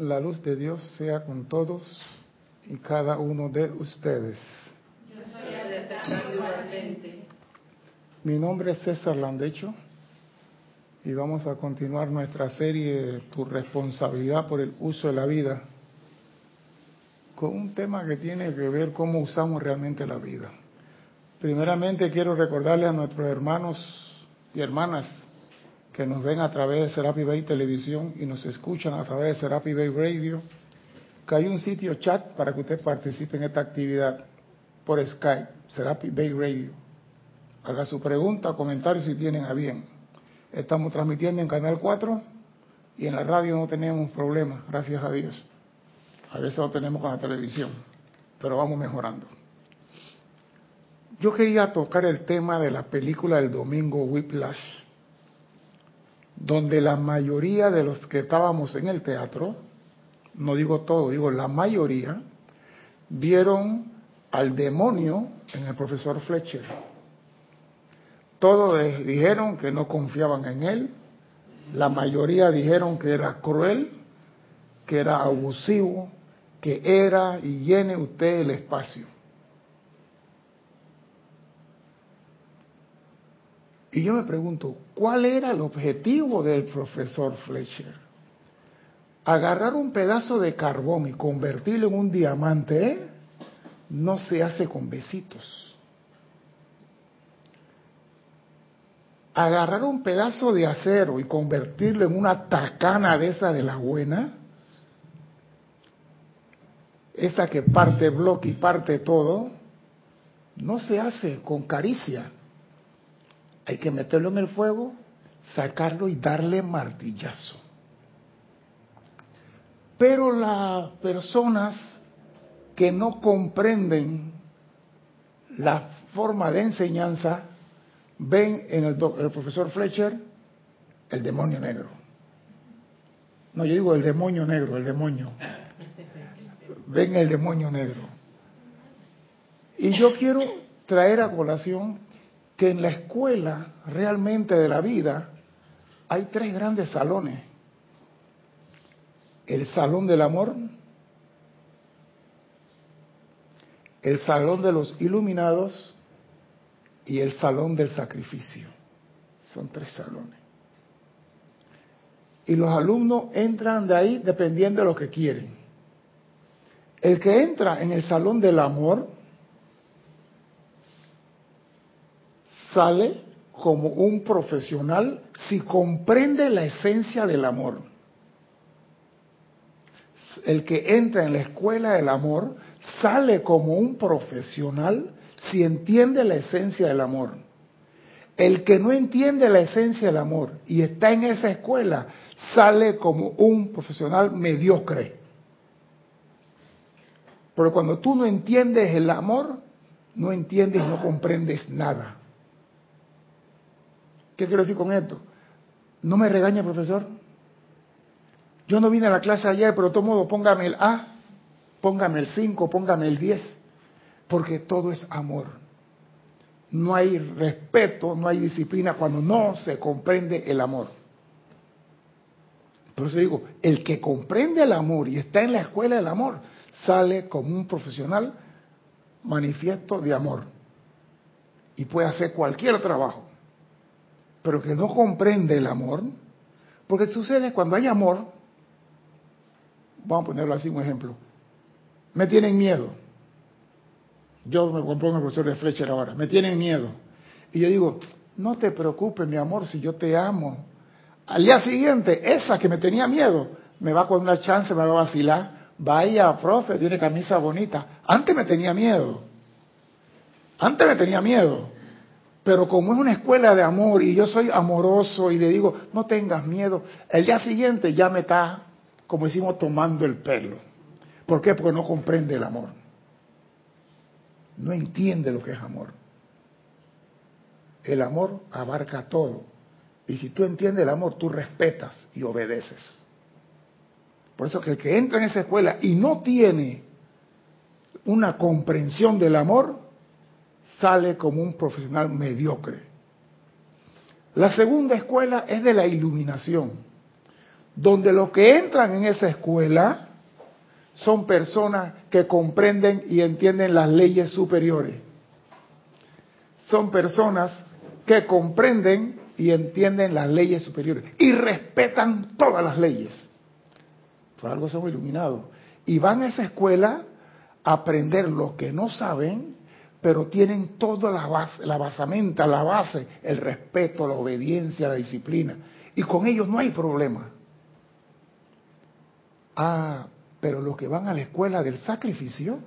La luz de Dios sea con todos y cada uno de ustedes. Mi nombre es César Landecho y vamos a continuar nuestra serie Tu responsabilidad por el uso de la vida con un tema que tiene que ver cómo usamos realmente la vida. Primeramente quiero recordarle a nuestros hermanos y hermanas que nos ven a través de Serapi Bay Televisión y nos escuchan a través de Serapi Bay Radio, que hay un sitio chat para que usted participe en esta actividad por Skype, Serapi Bay Radio. Haga su pregunta comentario si tienen a bien. Estamos transmitiendo en Canal 4 y en la radio no tenemos problema, gracias a Dios. A veces lo tenemos con la televisión, pero vamos mejorando. Yo quería tocar el tema de la película del domingo Whiplash donde la mayoría de los que estábamos en el teatro, no digo todo, digo la mayoría, vieron al demonio en el profesor Fletcher. Todos dijeron que no confiaban en él, la mayoría dijeron que era cruel, que era abusivo, que era y llene usted el espacio. Y yo me pregunto, ¿cuál era el objetivo del profesor Fletcher? Agarrar un pedazo de carbón y convertirlo en un diamante ¿eh? no se hace con besitos. Agarrar un pedazo de acero y convertirlo en una tacana de esa de la buena, esa que parte bloque y parte todo, no se hace con caricia hay que meterlo en el fuego, sacarlo y darle martillazo. Pero las personas que no comprenden la forma de enseñanza ven en el, profesor Fletcher el demonio negro. No, yo digo el demonio negro, el demonio. Ven el demonio negro. Y yo quiero traer a colación que en la escuela realmente de la vida hay tres grandes salones. El salón del amor, el salón de los iluminados y el salón del sacrificio. Son tres salones. Y los alumnos entran de ahí dependiendo de lo que quieren. El que entra en el salón del amor sale como un profesional si comprende la esencia del amor. El que entra en la escuela del amor sale como un profesional si entiende la esencia del amor. El que no entiende la esencia del amor y está en esa escuela sale como un profesional mediocre. Pero cuando tú no entiendes el amor, no entiendes y no comprendes nada. ¿Qué quiero decir con esto? No me regañe, profesor. Yo no vine a la clase ayer, pero de todo modo póngame el A, póngame el 5, póngame el 10, porque todo es amor. No hay respeto, no hay disciplina cuando no se comprende el amor. Por eso digo, el que comprende el amor y está en la escuela del amor, sale como un profesional manifiesto de amor y puede hacer cualquier trabajo pero que no comprende el amor, porque sucede cuando hay amor, vamos a ponerlo así un ejemplo, me tienen miedo. Yo me pongo el profesor de Fletcher ahora, me tienen miedo. Y yo digo, no te preocupes, mi amor, si yo te amo. Al día siguiente, esa que me tenía miedo, me va con una chance, me va a vacilar. Vaya, profe, tiene camisa bonita. Antes me tenía miedo. Antes me tenía miedo. Pero como es una escuela de amor y yo soy amoroso y le digo, no tengas miedo, el día siguiente ya me está, como decimos, tomando el pelo. ¿Por qué? Porque no comprende el amor. No entiende lo que es amor. El amor abarca todo. Y si tú entiendes el amor, tú respetas y obedeces. Por eso que el que entra en esa escuela y no tiene una comprensión del amor, sale como un profesional mediocre. La segunda escuela es de la iluminación, donde los que entran en esa escuela son personas que comprenden y entienden las leyes superiores. Son personas que comprenden y entienden las leyes superiores y respetan todas las leyes. Por algo son iluminados. Y van a esa escuela a aprender lo que no saben, pero tienen toda la, base, la basamenta, la base, el respeto, la obediencia, la disciplina. Y con ellos no hay problema. Ah, pero los que van a la escuela del sacrificio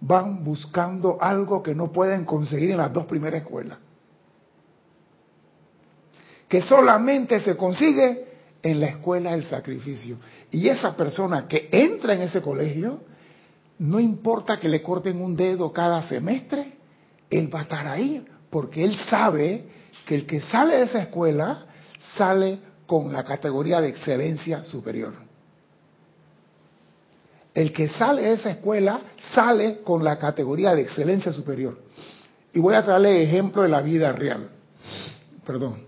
van buscando algo que no pueden conseguir en las dos primeras escuelas. Que solamente se consigue en la escuela del sacrificio. Y esa persona que entra en ese colegio, no importa que le corten un dedo cada semestre, él va a estar ahí, porque él sabe que el que sale de esa escuela sale con la categoría de excelencia superior. El que sale de esa escuela sale con la categoría de excelencia superior. Y voy a traerle ejemplo de la vida real. Perdón.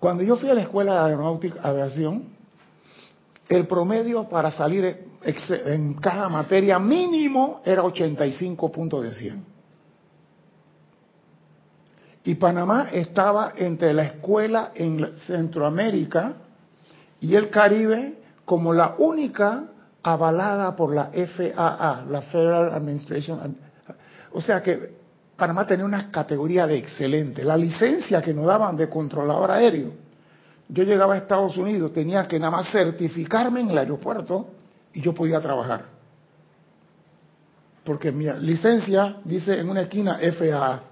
Cuando yo fui a la escuela de aeronáutica aviación, el promedio para salir en cada materia mínimo era 85 puntos de 100. Y Panamá estaba entre la escuela en Centroamérica y el Caribe como la única avalada por la FAA, la Federal Administration. O sea que Panamá tenía una categoría de excelente. La licencia que nos daban de controlador aéreo, yo llegaba a Estados Unidos, tenía que nada más certificarme en el aeropuerto y yo podía trabajar. Porque mi licencia dice en una esquina FAA.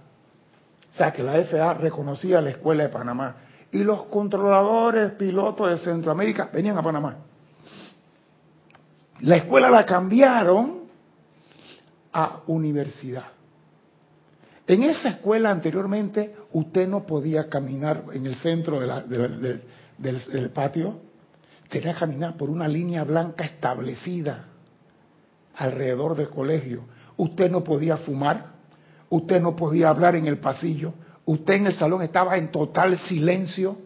O sea que la FAA reconocía la escuela de Panamá. Y los controladores, pilotos de Centroamérica venían a Panamá. La escuela la cambiaron a universidad. En esa escuela anteriormente usted no podía caminar en el centro del, patio, tenía que caminar por una línea blanca establecida alrededor del colegio. Usted no podía fumar, usted no podía hablar en el pasillo, usted en el salón estaba en total silencio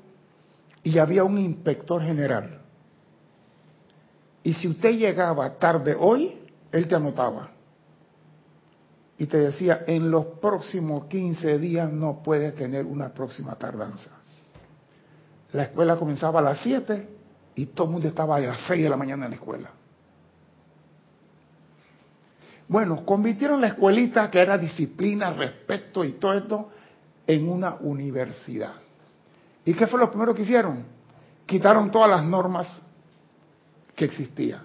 y había un inspector general. Y si usted llegaba tarde hoy, él te anotaba. Y te decía, en los próximos 15 días no puedes tener una próxima tardanza. La escuela comenzaba a las 7 y todo el mundo estaba a las 6 de la mañana en la escuela. Bueno, convirtieron la escuelita, que era disciplina, respeto y todo esto, en una universidad. ¿Y qué fue lo primero que hicieron? Quitaron todas las normas que existía.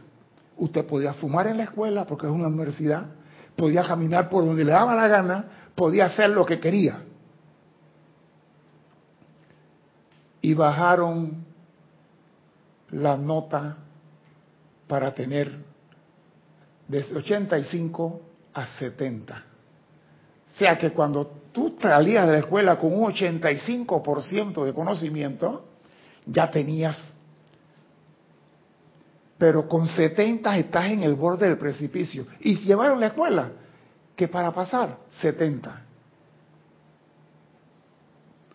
Usted podía fumar en la escuela porque es una universidad, podía caminar por donde le daba la gana, podía hacer lo que quería. Y bajaron la nota para tener desde 85 a 70. O sea que cuando tú salías de la escuela con un 85% de conocimiento, ya tenías pero con 70 estás en el borde del precipicio. Y llevaron la escuela, que para pasar, 70.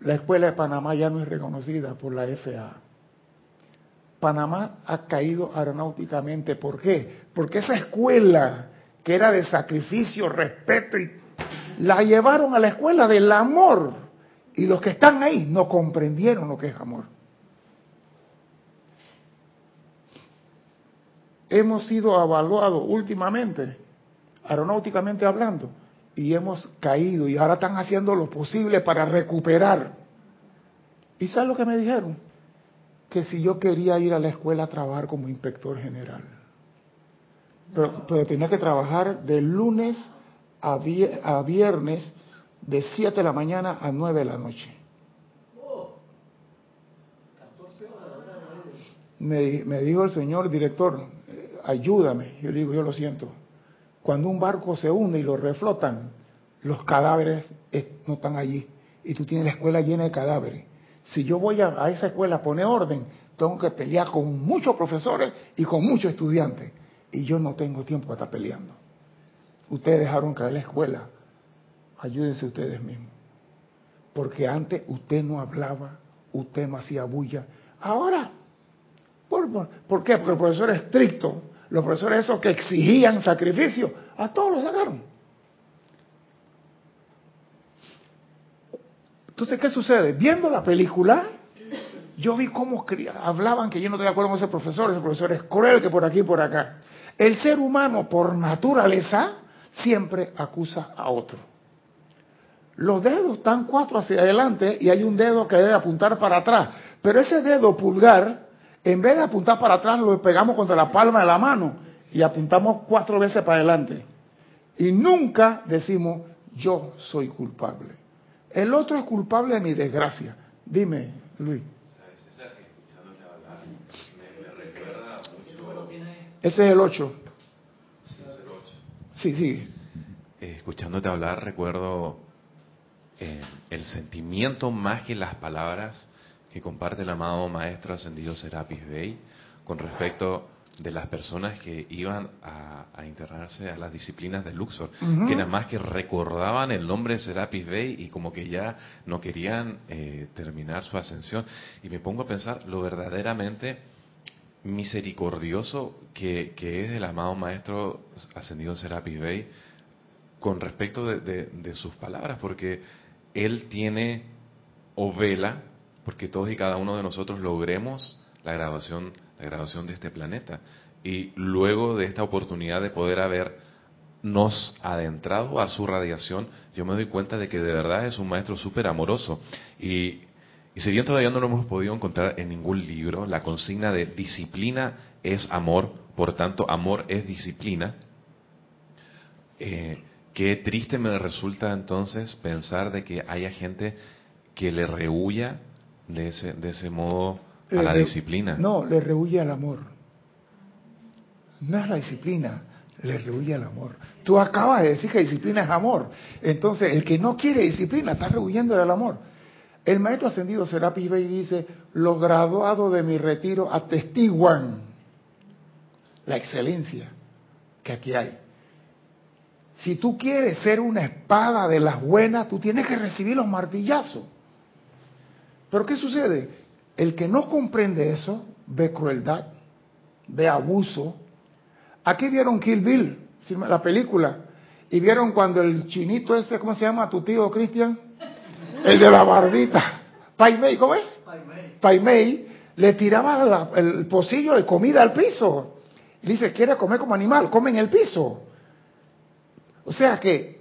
La escuela de Panamá ya no es reconocida por la FAA. Panamá ha caído aeronáuticamente. ¿Por qué? Porque esa escuela que era de sacrificio, respeto, y la llevaron a la escuela del amor. Y los que están ahí no comprendieron lo que es amor. hemos sido evaluados últimamente, aeronáuticamente hablando, y hemos caído y ahora están haciendo lo posible para recuperar. ¿Y sabes lo que me dijeron? Que si yo quería ir a la escuela a trabajar como inspector general. Pero, tenía que trabajar de lunes a, viernes de 7 de la mañana a 9 de la noche. Me, me dijo el señor director, ayúdame. Yo le digo, yo lo siento. Cuando un barco se hunde y lo reflotan, los cadáveres no están allí. Y tú tienes la escuela llena de cadáveres. Si yo voy a, esa escuela a poner orden, tengo que pelear con muchos profesores y con muchos estudiantes. Y yo no tengo tiempo para estar peleando. Ustedes dejaron caer la escuela. Ayúdense ustedes mismos. Porque antes usted no hablaba, usted no hacía bulla. Ahora ¿Por, por, qué? Porque el profesor es estricto. Los profesores esos que exigían sacrificio, a todos los sacaron. Entonces, ¿qué sucede? Viendo la película, yo vi cómo hablaban que yo no estoy de acuerdo con ese profesor, ese profesor es cruel que por aquí y por acá. El ser humano, por naturaleza, siempre acusa a otro. Los dedos están cuatro hacia adelante y hay un dedo que debe apuntar para atrás. Pero ese dedo pulgar, en vez de apuntar para atrás, lo pegamos contra la palma de la mano y apuntamos cuatro veces para adelante. Y nunca decimos, yo soy culpable. El otro es culpable de mi desgracia. Dime, Luis. Ese es el 8. Sí, sí. Eh, escuchándote hablar, recuerdo eh, el sentimiento más que las palabras que comparte el amado Maestro Ascendido Serapis Bey con respecto de las personas que iban a, internarse a las disciplinas de Luxor, que nada más que recordaban el nombre de Serapis Bey y como que ya no querían eh, terminar su ascensión. Y me pongo a pensar lo verdaderamente misericordioso que, es el amado Maestro Ascendido Serapis Bey con respecto de sus palabras, porque él tiene o vela porque todos y cada uno de nosotros logremos la graduación, la graduación de este planeta. Y luego de esta oportunidad de poder habernos adentrado a su radiación, yo me doy cuenta de que de verdad es un maestro súper amoroso. Y, y si bien todavía no lo hemos podido encontrar en ningún libro, la consigna de disciplina es amor, por tanto amor es disciplina, eh, Qué triste me resulta entonces pensar de que haya gente que le rehuya de ese, de ese modo a la disciplina. No, le rehuye al amor. No es la disciplina, le rehuye al amor. Tú acabas de decir que disciplina es amor. Entonces, el que no quiere disciplina está rehuyendo del amor. El maestro ascendido Serapis Bey dice, los graduados de mi retiro atestiguan la excelencia que aquí hay. Si tú quieres ser una espada de las buenas, tú tienes que recibir los martillazos. Pero ¿qué sucede? El que no comprende eso ve crueldad, ve abuso. Aquí vieron Kill Bill, la película, y vieron cuando el chinito ese, ¿cómo se llama tu tío Cristian? El de la barbita. Pai Mei, ¿cómo es? Pai Mei le tiraba el pocillo de comida al piso. Y dice, quiere comer como animal, come en el piso. O sea que,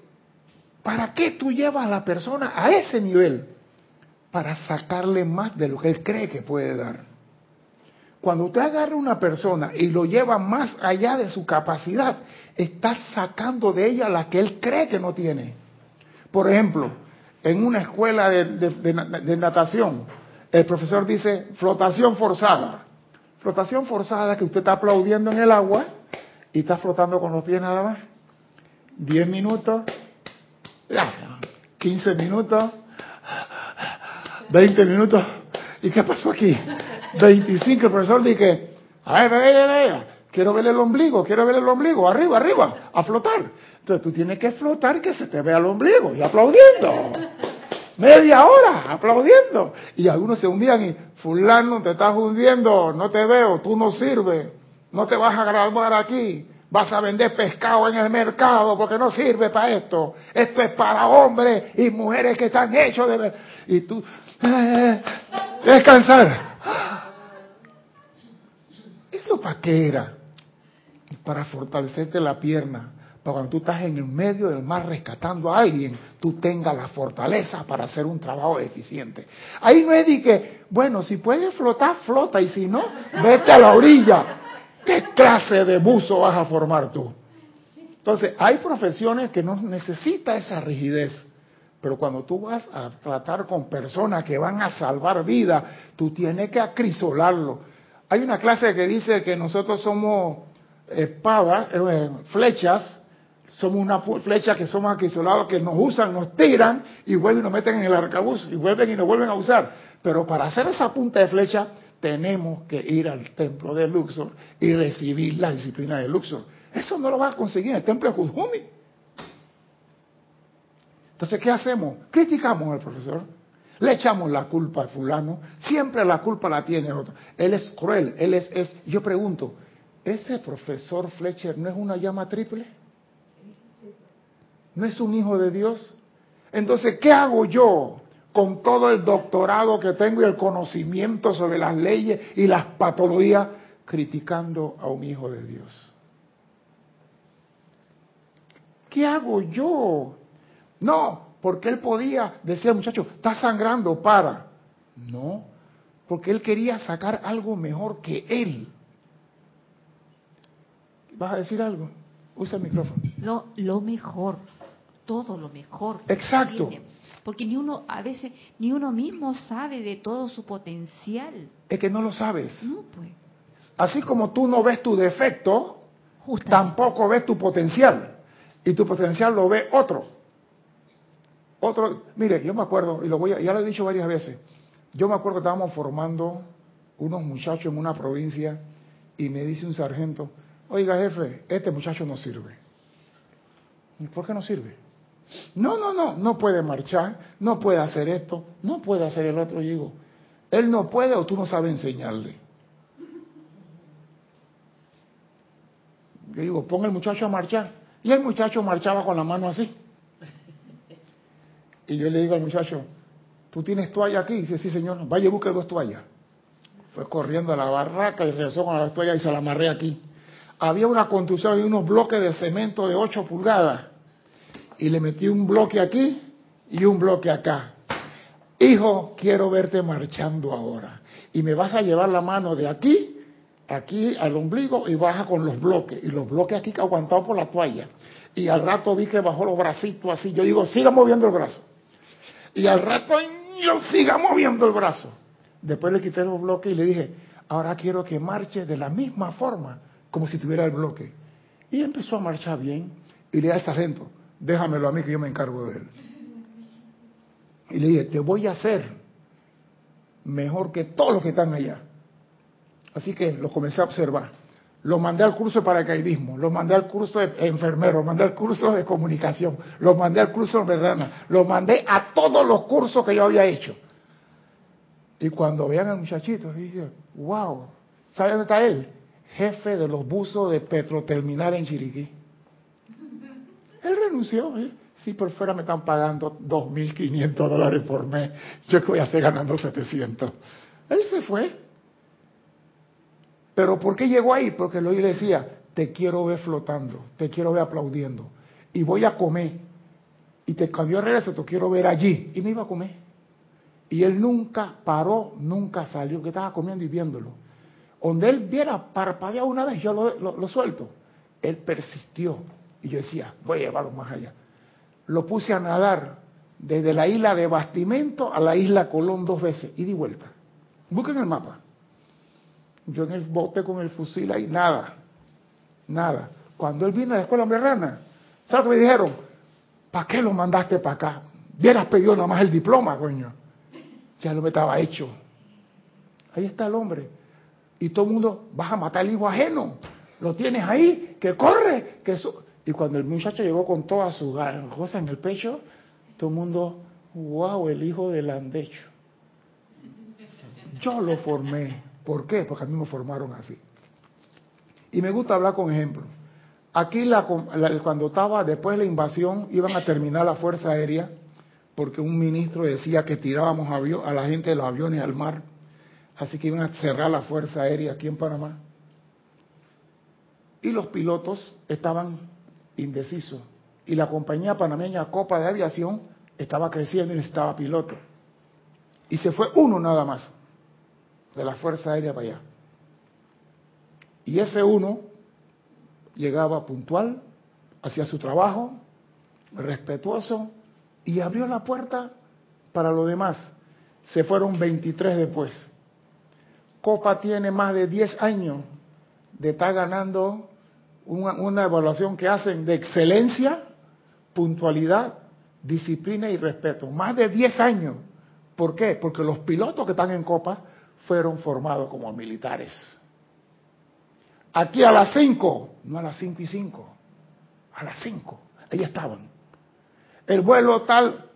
¿para qué tú llevas a la persona a ese nivel? Para sacarle más de lo que él cree que puede dar. Cuando usted agarra a una persona y lo lleva más allá de su capacidad, está sacando de ella la que él cree que no tiene. Por ejemplo, en una escuela de, de natación, el profesor dice flotación forzada. Flotación forzada que usted está aplaudiendo en el agua y está flotando con los pies nada más. 10 minutos, 15 minutos, 20 minutos. ¿Y qué pasó aquí? 25, el profesor dice, a ver, ver, ver, quiero ver el ombligo, quiero ver el ombligo, arriba, arriba, a flotar. Entonces tú tienes que flotar que se te vea el ombligo y aplaudiendo. Media hora aplaudiendo. Y algunos se hundían y, fulano, te estás hundiendo, no te veo, tú no sirves, no te vas a graduar aquí vas a vender pescado en el mercado porque no sirve para esto. Esto es para hombres y mujeres que están hechos de... Y tú... Eh, descansar. ¿Eso para qué era? Para fortalecerte la pierna. Para cuando tú estás en el medio del mar rescatando a alguien, tú tengas la fortaleza para hacer un trabajo eficiente. Ahí no es de que, bueno, si puedes flotar, flota, y si no, vete a la orilla. ¿Qué clase de buzo vas a formar tú? Entonces, hay profesiones que no necesita esa rigidez, pero cuando tú vas a tratar con personas que van a salvar vida, tú tienes que acrisolarlo. Hay una clase que dice que nosotros somos espadas, eh, flechas, somos una flecha que somos acrisolados, que nos usan, nos tiran y vuelven y nos meten en el arcabuz y vuelven y nos vuelven a usar. Pero para hacer esa punta de flecha tenemos que ir al templo de Luxor y recibir la disciplina de Luxor. Eso no lo va a conseguir en el templo de Kuzumi. Entonces, ¿qué hacemos? Criticamos al profesor. Le echamos la culpa a fulano, siempre la culpa la tiene otro. Él es cruel, él es, es... Yo pregunto, ¿ese profesor Fletcher no es una llama triple? ¿No es un hijo de Dios? Entonces, ¿qué hago yo con todo el doctorado que tengo y el conocimiento sobre las leyes y las patologías criticando a un hijo de Dios? ¿Qué hago yo? No, porque él podía decir al muchacho, está sangrando, para. No, porque él quería sacar algo mejor que él. ¿Vas a decir algo? Usa el micrófono. Lo, lo mejor, todo lo mejor. Exacto. Porque ni uno, a veces, ni uno mismo sabe de todo su potencial. Es que no lo sabes. No, pues. Así como tú no ves tu defecto, tampoco ves tu potencial. Y tu potencial lo ve otro. Otro, mire, yo me acuerdo, y lo voy a, ya lo he dicho varias veces, yo me acuerdo que estábamos formando unos muchachos en una provincia y me dice un sargento, oiga jefe, este muchacho no sirve. ¿Y por qué no sirve? No, no, no, no puede marchar, no puede hacer esto, no puede hacer el otro. Y digo, él no puede o tú no sabes enseñarle. Yo digo, pon el muchacho a marchar. Y el muchacho marchaba con la mano así. Y yo le digo al muchacho, ¿tú tienes toalla aquí? Dice, sí señor, vaya y busque dos toallas. Fue corriendo a la barraca y regresó con la toalla y se la amarré aquí. Había una construcción y unos bloques de cemento de 8 pulgadas. Y le metí un bloque aquí y un bloque acá. Hijo, quiero verte marchando ahora. Y me vas a llevar la mano de aquí, aquí al ombligo y baja con los bloques. Y los bloques aquí aguantados por la toalla. Y al rato vi que bajó los bracitos así. Yo digo, siga moviendo el brazo. Y al rato yo siga moviendo el brazo. Después le quité los bloques y le dije, ahora quiero que marche de la misma forma, como si tuviera el bloque. Y empezó a marchar bien. Y le dije al sargento, déjamelo a mí que yo me encargo de él. Y le dije, te voy a hacer mejor que todos los que están allá. Así que lo comencé a observar. Lo mandé al curso de paracaidismo, lo mandé al curso de enfermero, lo mandé al curso de comunicación, lo mandé al curso de rana, lo mandé a todos los cursos que yo había hecho. Y cuando vean al muchachito, dicen, wow, ¿sabe dónde está él? Jefe de los buzos de Petroterminal en Chiriquí. Él renunció, ¿eh? Sí, por fuera me están pagando 2.500 dólares por mes. Yo que voy a hacer ganando 700. Él se fue. Pero ¿por qué llegó ahí? Porque lo le decía, te quiero ver flotando, te quiero ver aplaudiendo. Y voy a comer. Y te cambió de regreso, te quiero ver allí. Y me iba a comer. Y él nunca paró, nunca salió, que estaba comiendo y viéndolo. Donde él viera parpadear una vez, yo lo, lo suelto. Él persistió. Y yo decía, voy a llevarlo más allá. Lo puse a nadar desde la isla de Bastimento a la isla Colón dos veces, y di vuelta. Busquen el mapa. Yo en el bote con el fusil ahí, nada, nada. Cuando él vino a la escuela rana, ¿sabes que me dijeron? ¿Para qué lo mandaste para acá? Hubieras pedido nada más el diploma, coño. Ya lo estaba hecho. Ahí está el hombre. Y todo el mundo, vas a matar al hijo ajeno. Lo tienes ahí, que corre, que. Y cuando el muchacho llegó con toda su cosa en el pecho, todo el mundo, wow, el hijo del andecho. Yo lo formé. ¿Por qué? Porque a mí me formaron así. Y me gusta hablar con ejemplos. Aquí la, cuando estaba después de la invasión iban a terminar la Fuerza Aérea porque un ministro decía que tirábamos a la gente de los aviones al mar. Así que iban a cerrar la Fuerza Aérea aquí en Panamá. Y los pilotos estaban indecisos. Y la compañía panameña Copa de Aviación estaba creciendo y necesitaba pilotos. Y se fue uno nada más de la Fuerza Aérea para allá. Y ese uno llegaba puntual, hacía su trabajo, respetuoso, y abrió la puerta para lo demás. Se fueron 23 después. Copa tiene más de 10 años de estar ganando una, una, evaluación que hacen de excelencia, puntualidad, disciplina y respeto. Más de 10 años. ¿Por qué? Porque los pilotos que están en Copa fueron formados como militares. Aquí a las 5, no a las 5 y 5, a las 5, ahí estaban. El vuelo tal,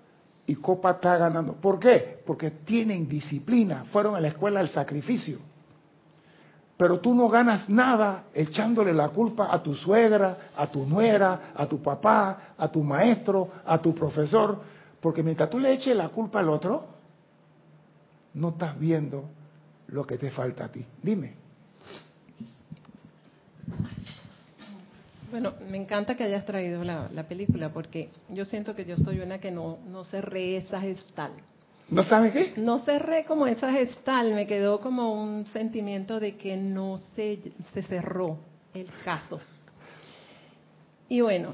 y Copa está ganando. ¿Por qué? Porque tienen disciplina, fueron a la escuela del sacrificio. Pero tú no ganas nada echándole la culpa a tu suegra, a tu nuera, a tu papá, a tu maestro, a tu profesor, porque mientras tú le eches la culpa al otro, no estás viendo lo que te falta a ti. Dime. Bueno, me encanta que hayas traído la, película porque yo siento que yo soy una que no, no cerré esa gestal. ¿No sabes qué? No cerré como esa gestal, me quedó como un sentimiento de que no se, se cerró el caso. Y bueno,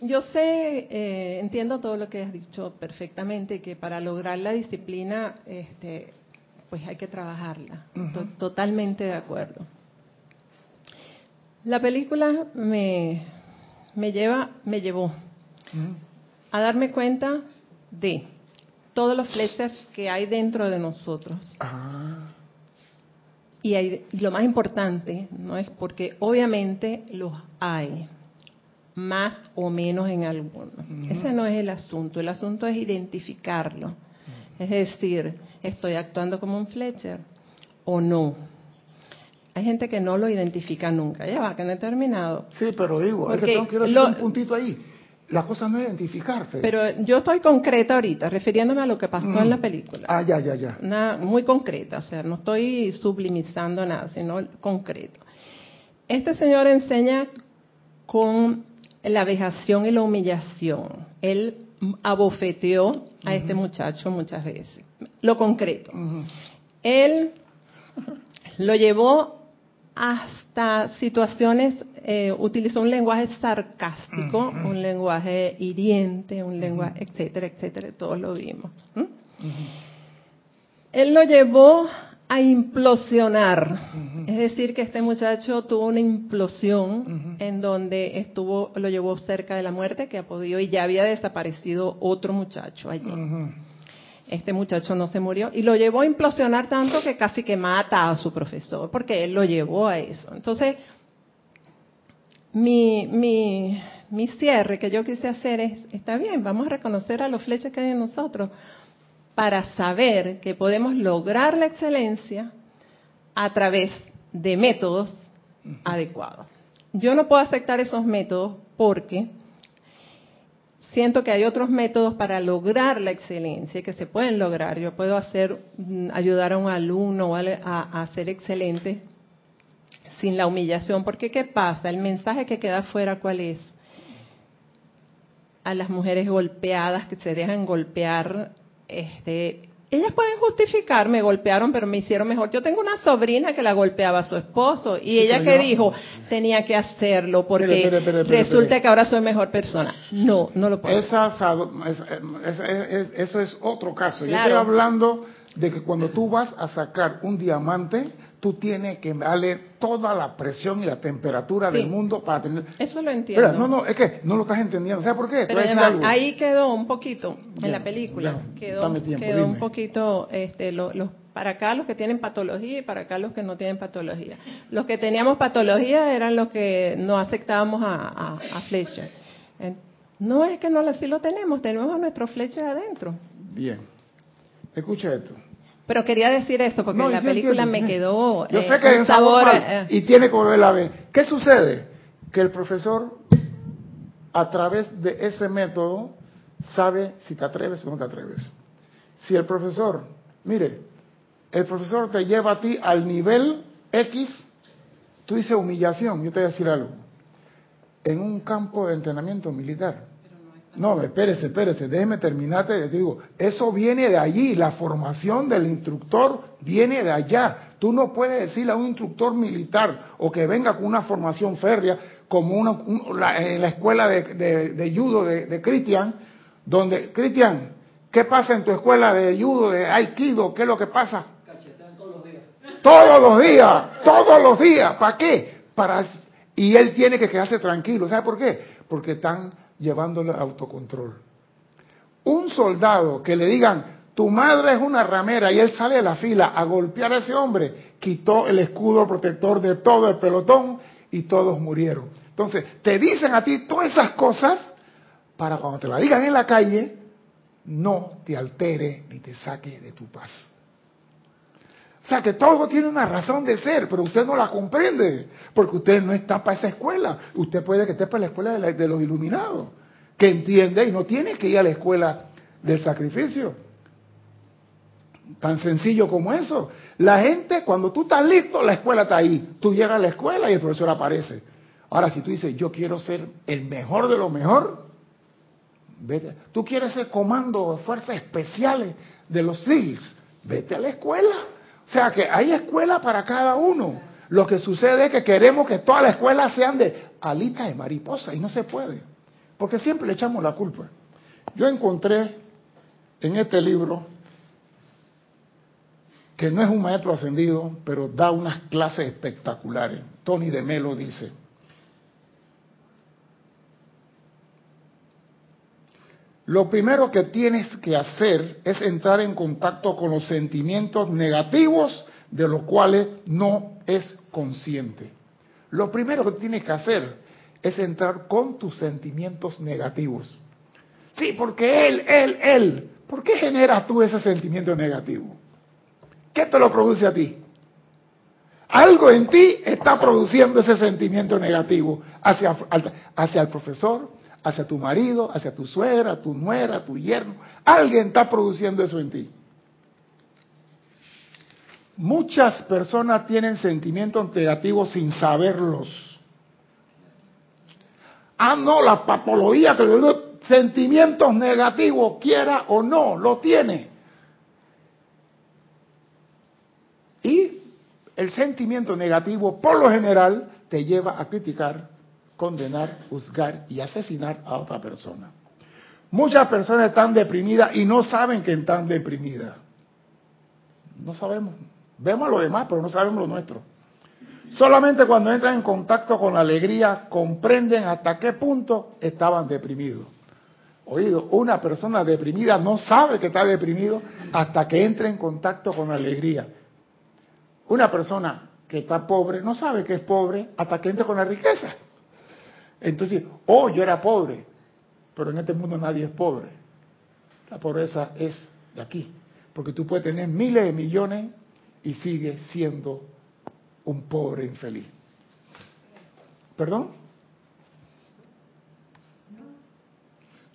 yo sé, eh, entiendo todo lo que has dicho perfectamente, que para lograr la disciplina, este, pues hay que trabajarla. Totalmente de acuerdo. La película me, me lleva, me llevó a darme cuenta de todos los flechas que hay dentro de nosotros. Ah. Y, hay, lo más importante, no es porque obviamente los hay, más o menos en algunos. Ese no es el asunto. El asunto es identificarlo. Es decir, estoy actuando como un Fletcher o no. Hay gente que no lo identifica nunca. Ya va, que no he terminado. Sí, pero digo, es que tengo, quiero hacer un puntito ahí. La cosa no es identificarse. Pero yo estoy concreta ahorita, refiriéndome a lo que pasó en la mm. película. Ah, ya, ya, ya. Una, muy concreta, o sea, no estoy sublimizando nada, sino concreto. Este señor enseña con la vejación y la humillación. Él abofeteó a este muchacho muchas veces. Lo concreto. Él lo llevó hasta situaciones, eh, utilizó un lenguaje sarcástico, un lenguaje hiriente, un lenguaje, etcétera, etcétera, todos lo vimos. Él lo llevó a implosionar, es decir, que este muchacho tuvo una implosión en donde estuvo, lo llevó cerca de la muerte, que ha podido y ya había desaparecido otro muchacho allí este muchacho no se murió y lo llevó a implosionar tanto que casi que mata a su profesor, porque él lo llevó a eso. Entonces, mi, mi, mi cierre que yo quise hacer es, está bien, vamos a reconocer a los flechas que hay en nosotros para saber que podemos lograr la excelencia a través de métodos adecuados. Yo no puedo aceptar esos métodos porque siento que hay otros métodos para lograr la excelencia que se pueden lograr. Yo puedo hacer, mm, ayudar a un alumno a, ser excelente sin la humillación, porque ¿qué pasa? El mensaje que queda afuera, ¿cuál es? A las mujeres golpeadas que se dejan golpear, este, ellas pueden justificar, me golpearon, pero me hicieron mejor. Yo tengo una sobrina que la golpeaba a su esposo y ella que dijo, tenía que hacerlo porque resulta que ahora soy mejor persona. No, no lo puedo. Esa, eso es otro caso. Yo estoy hablando de que cuando tú vas a sacar un diamante, tú tienes que darle toda la presión y la temperatura del mundo para tener... Eso lo entiendo. no, no, es que no lo estás entendiendo. ¿Sabes por qué? Pero ahí quedó un poquito, en la película, quedó, un poquito, este, los, para acá los que tienen patología y para acá los que no tienen patología. Los que teníamos patología eran los que no aceptábamos a, a, Fletcher. No es que no así lo tenemos, tenemos a nuestro Fletcher adentro. Bien. Escucha esto. Pero quería decir eso porque en la película me quedó yo sé eh, sabor eh. y tiene que volver a ver. ¿Qué sucede? Que el profesor a través de ese método sabe si te atreves o no te atreves. Si el profesor, mire, el profesor te lleva a ti al nivel X, tú dices humillación, yo te voy a decir algo. En un campo de entrenamiento militar, no, espérese, espérese, déjeme terminarte. digo, eso viene de allí, la formación del instructor viene de allá. Tú no puedes decirle a un instructor militar o que venga con una formación férrea, como una, en la escuela de, judo de, Cristian, donde, Cristian, ¿qué pasa en tu escuela de judo, de aikido? ¿Qué es lo que pasa? Cachetean todos los días. Todos los días, todos los días. ¿Para qué? Para, y él tiene que quedarse tranquilo. ¿Sabe por qué? Porque están llevándole autocontrol. Un soldado que le digan, tu madre es una ramera y él sale de la fila a golpear a ese hombre, quitó el escudo protector de todo el pelotón y todos murieron. Entonces, te dicen a ti todas esas cosas para cuando te la digan en la calle, no te altere ni te saque de tu paz. O sea que todo tiene una razón de ser, pero usted no la comprende, porque usted no está para esa escuela. Usted puede que esté para la escuela de, los iluminados, que entiende y no tiene que ir a la escuela del sacrificio. Tan sencillo como eso. La gente, cuando tú estás listo, la escuela está ahí. Tú llegas a la escuela y el profesor aparece. Ahora, si tú dices, yo quiero ser el mejor de lo mejor, vete. Tú quieres ser comando de fuerzas especiales de los SEALs, vete a la escuela. O sea que hay escuela para cada uno. Lo que sucede es que queremos que todas las escuelas sean de alita de mariposa y no se puede. Porque siempre le echamos la culpa. Yo encontré en este libro, que no es un maestro ascendido, pero da unas clases espectaculares. Tony de Melo dice, Lo primero que tienes que hacer es entrar en contacto con los sentimientos negativos de los cuales no es consciente. Lo primero que tienes que hacer es entrar con tus sentimientos negativos. Sí, porque él, él, él. ¿Por qué generas tú ese sentimiento negativo? ¿Qué te lo produce a ti? Algo en ti está produciendo ese sentimiento negativo hacia, hacia el profesor, hacia tu marido, hacia tu suegra, tu nuera, tu yerno. Alguien está produciendo eso en ti. Muchas personas tienen sentimientos negativos sin saberlos. Ah, no, la patología que sentimientos negativos, quiera o no, lo tiene. Y el sentimiento negativo, por lo general, te lleva a criticar, condenar, juzgar y asesinar a otra persona. Muchas personas están deprimidas y no saben que están deprimidas. No sabemos. Vemos lo demás, pero no sabemos lo nuestro. Solamente cuando entran en contacto con la alegría comprenden hasta qué punto estaban deprimidos. Oído, una persona deprimida no sabe que está deprimido hasta que entra en contacto con la alegría. Una persona que está pobre no sabe que es pobre hasta que entra con la riqueza. Entonces, oh, yo era pobre, pero en este mundo nadie es pobre. La pobreza es de aquí, porque tú puedes tener miles de millones y sigues siendo un pobre infeliz. ¿Perdón?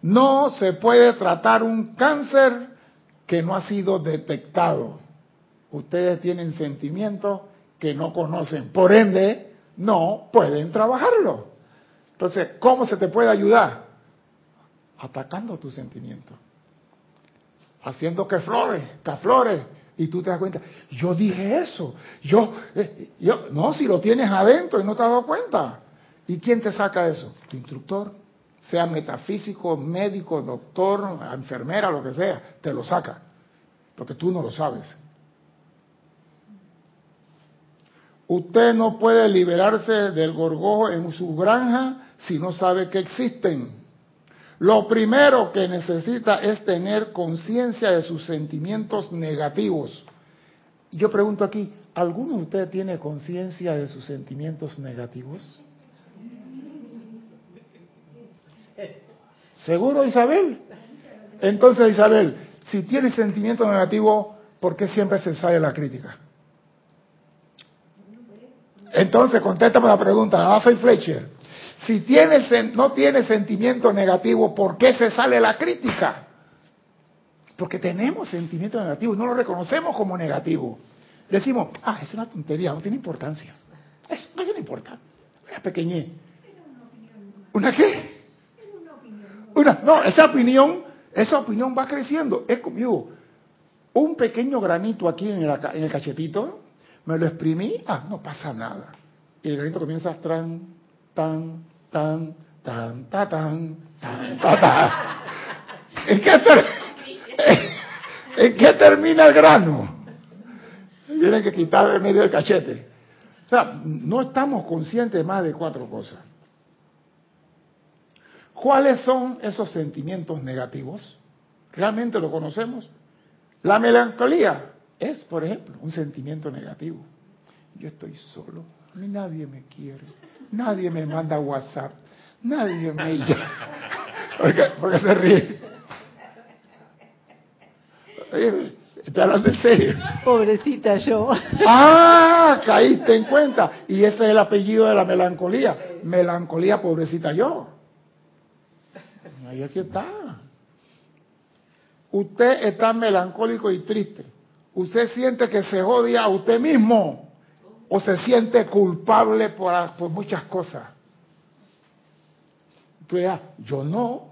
No se puede tratar un cáncer que no ha sido detectado. Ustedes tienen sentimientos que no conocen, por ende, no pueden trabajarlo. Entonces, ¿cómo se te puede ayudar? Atacando tus sentimientos. Haciendo que flores, que aflore. Y tú te das cuenta, yo dije eso. Yo, eh, yo, no, si lo tienes adentro y no te has dado cuenta. ¿Y quién te saca eso? Tu instructor, sea metafísico, médico, doctor, enfermera, lo que sea, te lo saca. Porque tú no lo sabes. Usted no puede liberarse del gorgojo en su granja si no sabe que existen. Lo primero que necesita es tener conciencia de sus sentimientos negativos. Yo pregunto aquí, ¿alguno de ustedes tiene conciencia de sus sentimientos negativos? ¿Seguro, Isabel? Entonces, Isabel, si tiene sentimiento negativo, ¿por qué siempre se sale la crítica? Entonces, contéstame la pregunta. Soy Fletcher. Si tiene, no tiene sentimiento negativo, ¿por qué se sale la crítica? Porque tenemos sentimiento negativo, no lo reconocemos como negativo. Decimos, ah, es una tontería, no tiene importancia. Es, no tiene importancia. Una pequeñez. ¿Una qué? Una, no, esa opinión, esa opinión va creciendo. Es conmigo. Un pequeño granito aquí en el cachetito, me lo exprimí, ah, no pasa nada. Y el granito comienza tran, tan, tan, tan, tan, tan, tan, tan. ¿En qué, ¿En qué termina el grano? Tienen que quitar de medio el cachete. O sea, no estamos conscientes de más de cuatro cosas. ¿Cuáles son esos sentimientos negativos? ¿Realmente lo conocemos? La melancolía es, por ejemplo, un sentimiento negativo. Yo estoy solo, nadie me quiere, nadie me manda WhatsApp, nadie me llama. ¿Por qué, se ríe? Oye, ¿Estás hablando en serio? Pobrecita yo. Ah, caíste en cuenta. Y ese es el apellido de la melancolía. Melancolía, pobrecita yo. Ahí aquí está. Usted está melancólico y triste. Usted siente que se odia a usted mismo o se siente culpable por, muchas cosas. Tú dirás, yo no,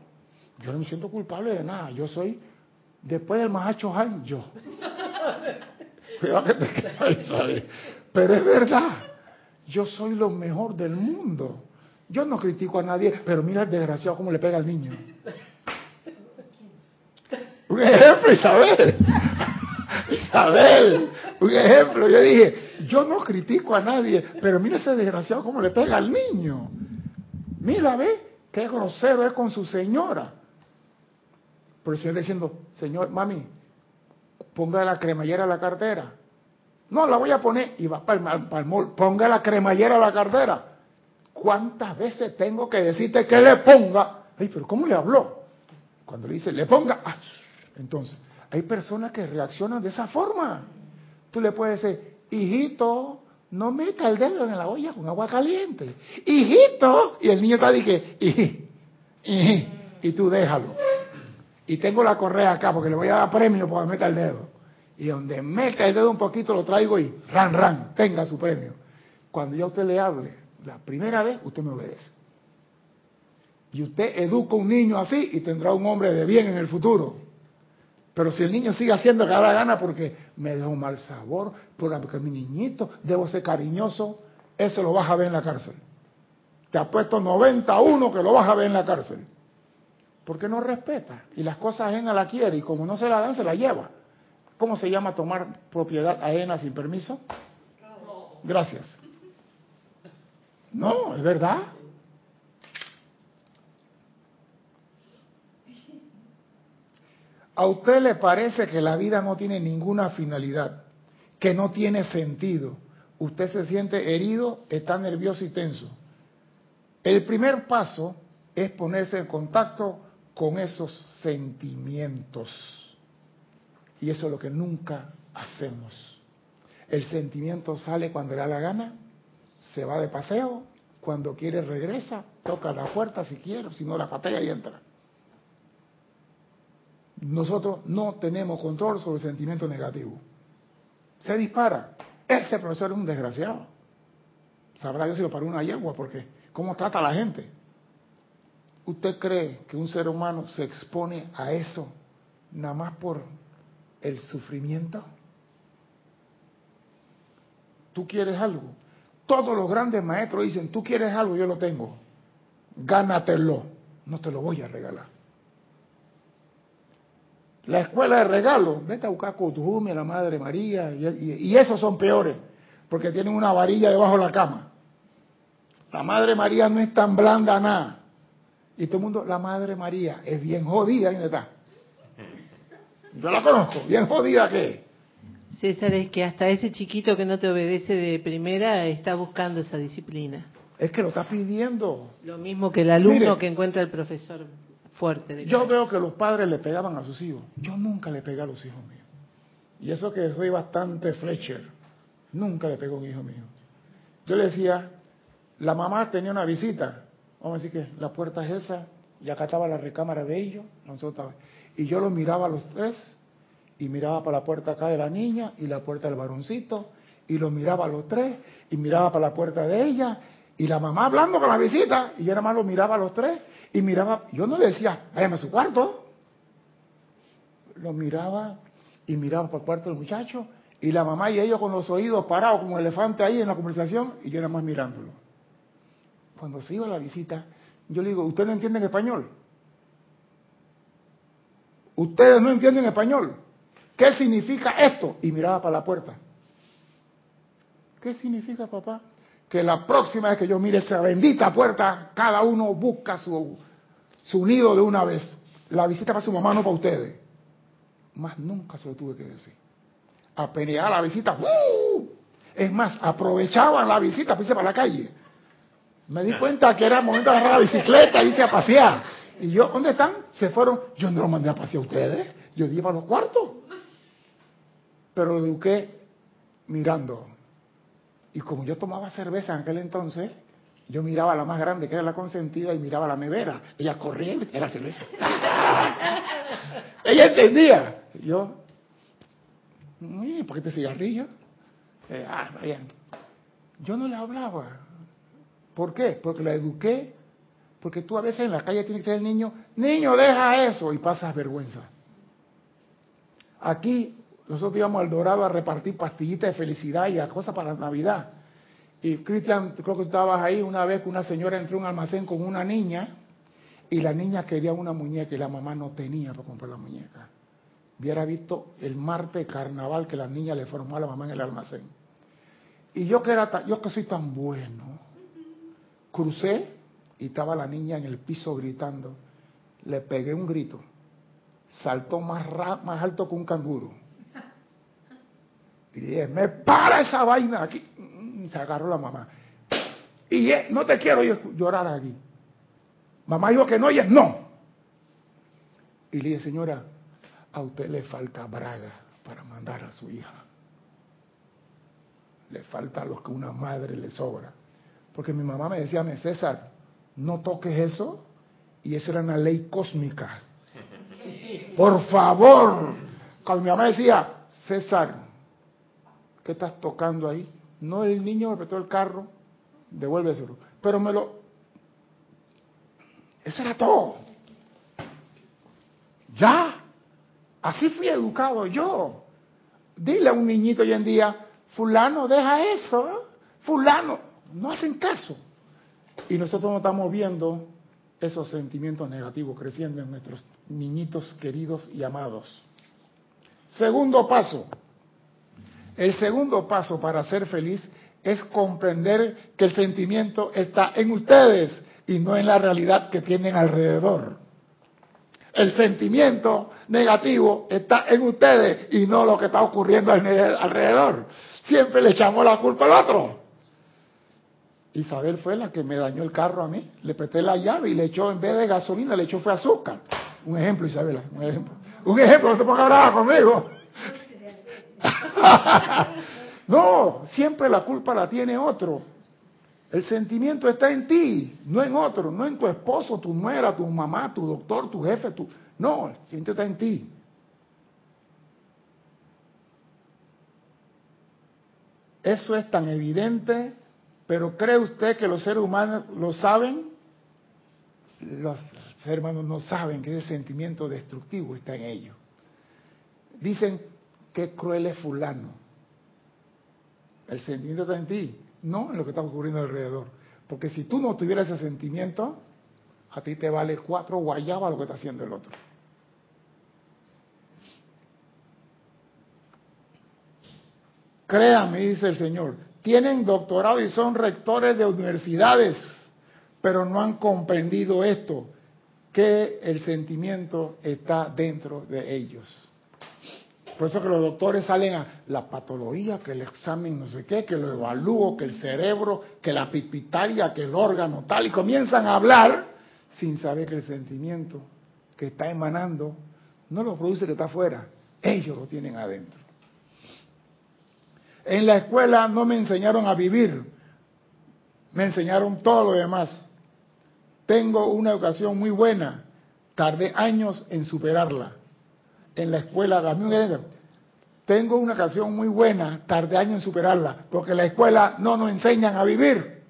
yo no me siento culpable de nada. Yo soy, después del Mahacho Han, yo. Cuidado que te quedas. Pero es verdad, yo soy lo mejor del mundo. Yo no critico a nadie, pero mira el desgraciado cómo le pega al niño. Un ejemplo, Isabel. Isabel, un ejemplo. Yo dije, yo no critico a nadie, pero mira ese desgraciado cómo le pega al niño. Mira, ve, qué grosero es con su señora. Pero el señor diciendo, señor, mami, ponga la cremallera a la cartera. No, la voy a poner y va para el, para el. Ponga la cremallera a la cartera. ¿Cuántas veces tengo que decirte que le ponga? Ay, pero ¿cómo le habló? Cuando le dice, le ponga. Ah, entonces, hay personas que reaccionan de esa forma. Tú le puedes decir, hijito, no meta el dedo en la olla con agua caliente. Hijito. Y el niño está que, y tú déjalo. Y tengo la correa acá porque le voy a dar premio para meter el dedo. Y donde meta el dedo un poquito lo traigo y ran, ran, tenga su premio. Cuando yo a usted le hable la primera vez, usted me obedece. Y usted educa un niño así y tendrá un hombre de bien en el futuro. Pero si el niño sigue haciendo que da gana porque me dejó mal sabor, porque mi niñito debo ser cariñoso, eso lo vas a ver en la cárcel. Te apuesto 91 que lo vas a ver en la cárcel. Porque no respeta y las cosas ajenas la quiere y como no se la dan, se la lleva. ¿Cómo se llama tomar propiedad ajena sin permiso? Gracias. No, es verdad. ¿A usted le parece que la vida no tiene ninguna finalidad, que no tiene sentido? Usted se siente herido, está nervioso y tenso. El primer paso es ponerse en contacto con esos sentimientos. Y eso es lo que nunca hacemos. El sentimiento sale cuando le da la gana, se va de paseo, cuando quiere regresa, toca la puerta si quiere, si no la patea y entra. Nosotros no tenemos control sobre el sentimiento negativo. Se dispara. Ese profesor es un desgraciado. Sabrá Dios si lo paró una yegua, porque ¿cómo trata a la gente? ¿Usted cree que un ser humano se expone a eso nada más por el sufrimiento? ¿Tú quieres algo? Todos los grandes maestros dicen, tú quieres algo, yo lo tengo. Gánatelo. No te lo voy a regalar. La escuela de regalo, vete a buscar a la Madre María, y, y, esos son peores, porque tienen una varilla debajo de la cama. La Madre María no es tan blanda nada. Y todo el mundo, la Madre María es bien jodida, ¿dónde está? Yo la conozco, bien jodida que César, es que hasta ese chiquito que no te obedece de primera está buscando esa disciplina. Es que lo está pidiendo. Lo mismo que el alumno que encuentra el profesor fuerte. yo veo que los padres le pegaban a sus hijos. Yo nunca le pegué a los hijos míos. Y eso que soy bastante Fletcher. Nunca le pegó a un hijo mío. Yo le decía, la mamá tenía una visita Vamos a decir que la puerta es esa, y acá estaba la recámara de ellos, y yo los miraba a los tres, y miraba para la puerta acá de la niña, y la puerta del varoncito, y los miraba a los tres, y miraba para la puerta de ella, y la mamá hablando con la visita, y yo nada más los miraba a los tres, y miraba, yo no le decía, váyame a su cuarto, los miraba, y miraba para el cuarto del muchacho, y la mamá y ellos con los oídos parados como un elefante ahí en la conversación, y yo nada más mirándolo cuando se iba a la visita, yo le digo, ¿ustedes no entienden español? Ustedes no entienden español. ¿Qué significa esto? Y miraba para la puerta. ¿Qué significa, papá? Que la próxima vez que yo mire esa bendita puerta, cada uno busca su, su nido de una vez. La visita para su mamá, no para ustedes. Más nunca se lo tuve que decir. Apenas la visita, ¡uh! es más, aprovechaban la visita para irse para la calle. Me di cuenta que era el momento de agarrar la bicicleta y irse a pasear. Y yo, ¿dónde están? Se fueron. Yo no los mandé a pasear a ustedes. Yo di para los cuartos. pero lo eduqué mirando. Y como yo tomaba cerveza en aquel entonces, yo miraba a la más grande, que era la consentida, y miraba a la nevera. Ella corría y era cerveza. Ella entendía. Yo, "Mm, ¿por qué te cigarrillo? Eh, ah, bien. Yo no le hablaba. ¿Por qué? Porque la eduqué. Porque tú a veces en la calle tienes que ser el niño, niño, deja eso, y pasas vergüenza. Aquí nosotros íbamos al Dorado a repartir pastillitas de felicidad y a cosas para la Navidad. Y Cristian, creo que estabas ahí una vez que una señora entró a un almacén con una niña y la niña quería una muñeca y la mamá no tenía para comprar la muñeca. Hubiera visto el martes carnaval que la niña le formó a la mamá en el almacén. Y yo que, era yo que soy tan bueno, crucé y estaba la niña en el piso gritando. Le pegué un grito. Saltó más, ra- más alto que un canguro. Y dije, me para esa vaina aquí. Se agarró la mamá. Y no te quiero llorar aquí. Mamá dijo que no y es no. Y le dije, señora, a usted le falta braga para mandar a su hija. Le falta lo que una madre le sobra. Porque mi mamá me decía, "Me, César, no toques eso. Y esa era una ley cósmica. Por favor. Cuando mi mamá decía, César, ¿qué estás tocando ahí? No, el niño me prestó el carro, devuélveselo. Pero me lo... Eso era todo. Ya. Así fui educado yo. Dile a un niñito hoy en día, fulano, deja eso. ¿eh? Fulano, no hacen caso. Y nosotros no estamos viendo esos sentimientos negativos creciendo en nuestros niñitos queridos y amados. Segundo paso. El segundo paso para ser feliz es comprender que el sentimiento está en ustedes y no en la realidad que tienen alrededor. El sentimiento negativo está en ustedes y no lo que está ocurriendo al- alrededor. Siempre le echamos la culpa al otro. Isabel fue la que me dañó el carro a mí. Le presté la llave y le echó, en vez de gasolina, le echó fue azúcar. Un ejemplo, Isabela, un ejemplo. Un ejemplo, no se ponga brava conmigo. no, siempre la culpa la tiene otro. El sentimiento está en ti, no en otro, no en tu esposo, tu nuera, tu mamá, tu doctor, tu jefe, tu... No, el sentimiento está en ti. Eso es tan evidente, pero ¿cree usted que los seres humanos lo saben? Los seres humanos no saben que ese sentimiento destructivo está en ellos. Dicen, qué cruel es fulano. El sentimiento está en ti, no en lo que está ocurriendo alrededor. Porque si tú no tuvieras ese sentimiento, a ti te vale cuatro guayabas lo que está haciendo el otro. Créame, dice el Señor, tienen doctorado y son rectores de universidades, pero no han comprendido esto, que el sentimiento está dentro de ellos. Por eso que los doctores salen a la patología, que el examen no sé qué, que lo evalúo, que el cerebro, que la pituitaria, que el órgano tal, y comienzan a hablar sin saber que el sentimiento que está emanando no lo produce que está afuera, ellos lo tienen adentro. En la escuela no me enseñaron a vivir, me enseñaron todo lo demás. Tengo una educación muy buena, tardé años en superarla. En la escuela, ejemplo. Tengo una educación muy buena, tardé años en superarla, porque la escuela no nos enseñan a vivir.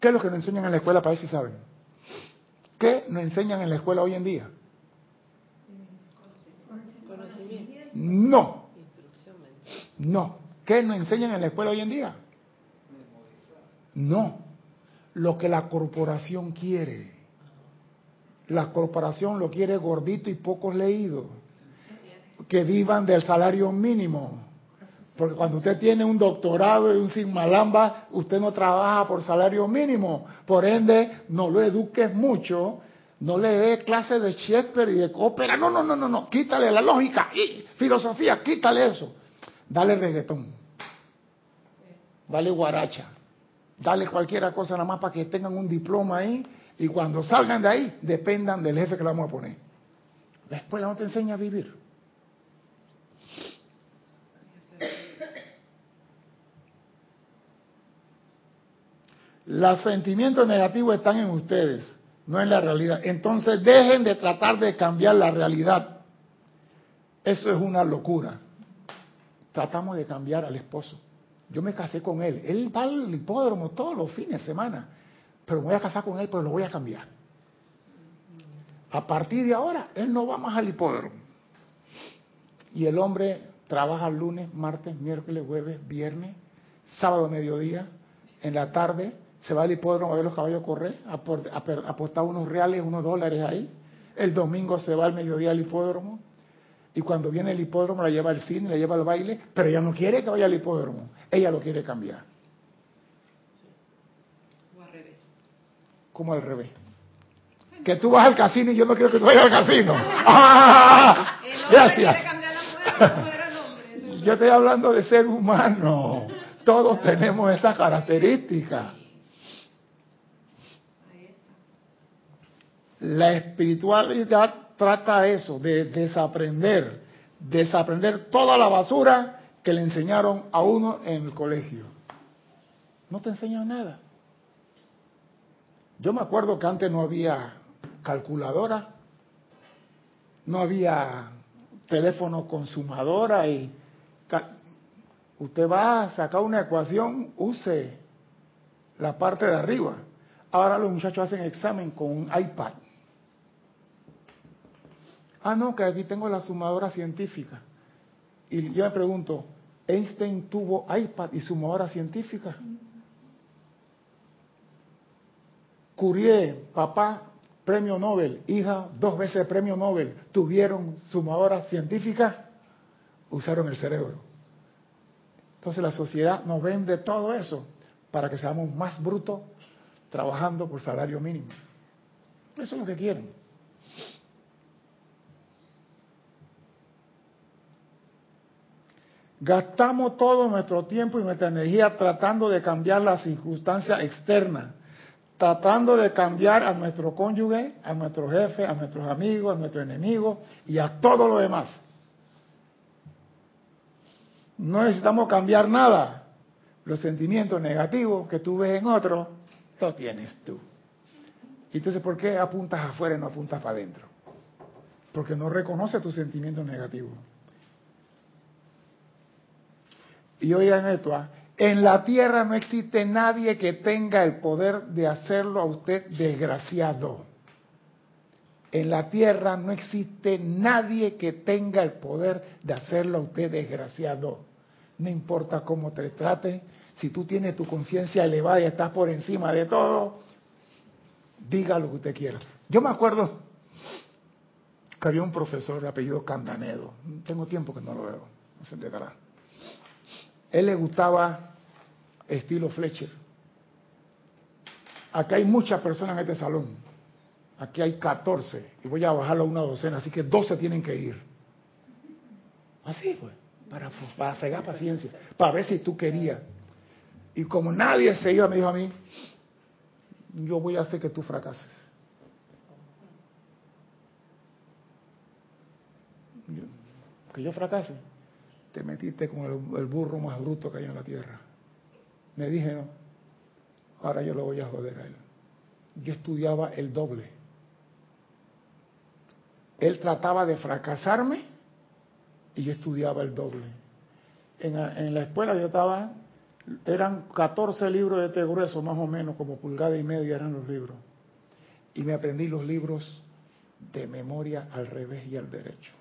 ¿Qué es lo que nos enseñan en la escuela para si saben? ¿Qué nos enseñan en la escuela hoy en día? No. No. ¿Qué nos enseñan en la escuela hoy en día? No. Lo que la corporación quiere. La corporación lo quiere gordito y pocos leídos. Que vivan del salario mínimo. Porque cuando usted tiene un doctorado y un sigmalamba, usted no trabaja por salario mínimo. Por ende, no lo eduques mucho, no le dé clases de Shakespeare y de ópera. No, no, no, no, no. Quítale la lógica y filosofía, quítale eso. Dale reggaetón. Dale guaracha. Dale cualquier cosa nada más para que tengan un diploma ahí y cuando salgan de ahí, dependan del jefe que le vamos a poner. La escuela no te enseña a vivir. Los sentimientos negativos están en ustedes, no en la realidad. Entonces dejen de tratar de cambiar la realidad. Eso es una locura. Tratamos de cambiar al esposo. Yo me casé con él. Él va al hipódromo todos los fines de semana. Pero me voy a casar con él, pero lo voy a cambiar. A partir de ahora, él no va más al hipódromo. Y el hombre trabaja lunes, martes, miércoles, jueves, viernes, sábado, mediodía, en la tarde se va al hipódromo a ver los caballos correr, a unos reales, unos dólares ahí. El domingo se va al mediodía al hipódromo. Y cuando viene el hipódromo la lleva al cine, la lleva al baile, pero ella no quiere que vaya al hipódromo. Ella lo quiere cambiar. O al revés. Como al revés. Que tú vas al casino y yo no quiero que tú vayas al casino. ¡Ah! Gracias. Yo estoy hablando de ser humano. Todos tenemos esa característica. La espiritualidad trata eso, de desaprender, desaprender toda la basura que le enseñaron a uno en el colegio. No te enseñan nada. Yo me acuerdo que antes no había calculadora, no había teléfono consumadora y usted va a sacar una ecuación, use la parte de arriba. Ahora los muchachos hacen examen con un iPad. Ah, no, que aquí tengo la sumadora científica. Y yo me pregunto, ¿Einstein tuvo iPad y sumadora científica? Curie, papá, premio Nobel, hija, dos veces premio Nobel, tuvieron sumadora científica, usaron el cerebro. Entonces la sociedad nos vende todo eso para que seamos más brutos trabajando por salario mínimo. Eso es lo que quieren. Gastamos todo nuestro tiempo y nuestra energía tratando de cambiar las circunstancias externas, tratando de cambiar a nuestro cónyuge, a nuestro jefe, a nuestros amigos, a nuestros enemigos y a todo lo demás. No necesitamos cambiar nada. Los sentimientos negativos que tú ves en otro, lo tienes tú. Entonces, ¿por qué apuntas afuera y no apuntas para adentro? Porque no reconoce tus sentimientos negativos. Y oigan esto, ¿ah? En la tierra no existe nadie que tenga el poder de hacerlo a usted desgraciado. En la tierra no existe nadie que tenga el poder de hacerlo a usted desgraciado. No importa cómo te trate, si tú tienes tu conciencia elevada y estás por encima de todo, diga lo que usted quiera. Yo me acuerdo que había un profesor de apellido Candanedo, tengo tiempo que no lo veo, no se él le gustaba estilo Fletcher. Aquí hay muchas personas en este salón. Aquí hay 14 y voy a bajarlo a una docena, así que 12 tienen que ir. Así fue, para, para fregar paciencia, para ver si tú querías. Y como nadie se iba, me dijo a mí, yo voy a hacer que tú fracases. que yo fracase te metiste con el, burro más bruto que hay en la tierra. Me dije, no, ahora yo lo voy a joder a él. Yo estudiaba el doble. Él trataba de fracasarme y yo estudiaba el doble. En, en la escuela yo estaba, eran 14 libros de este grueso, más o menos, como pulgada y media eran los libros. Y me aprendí los libros de memoria al revés y al derecho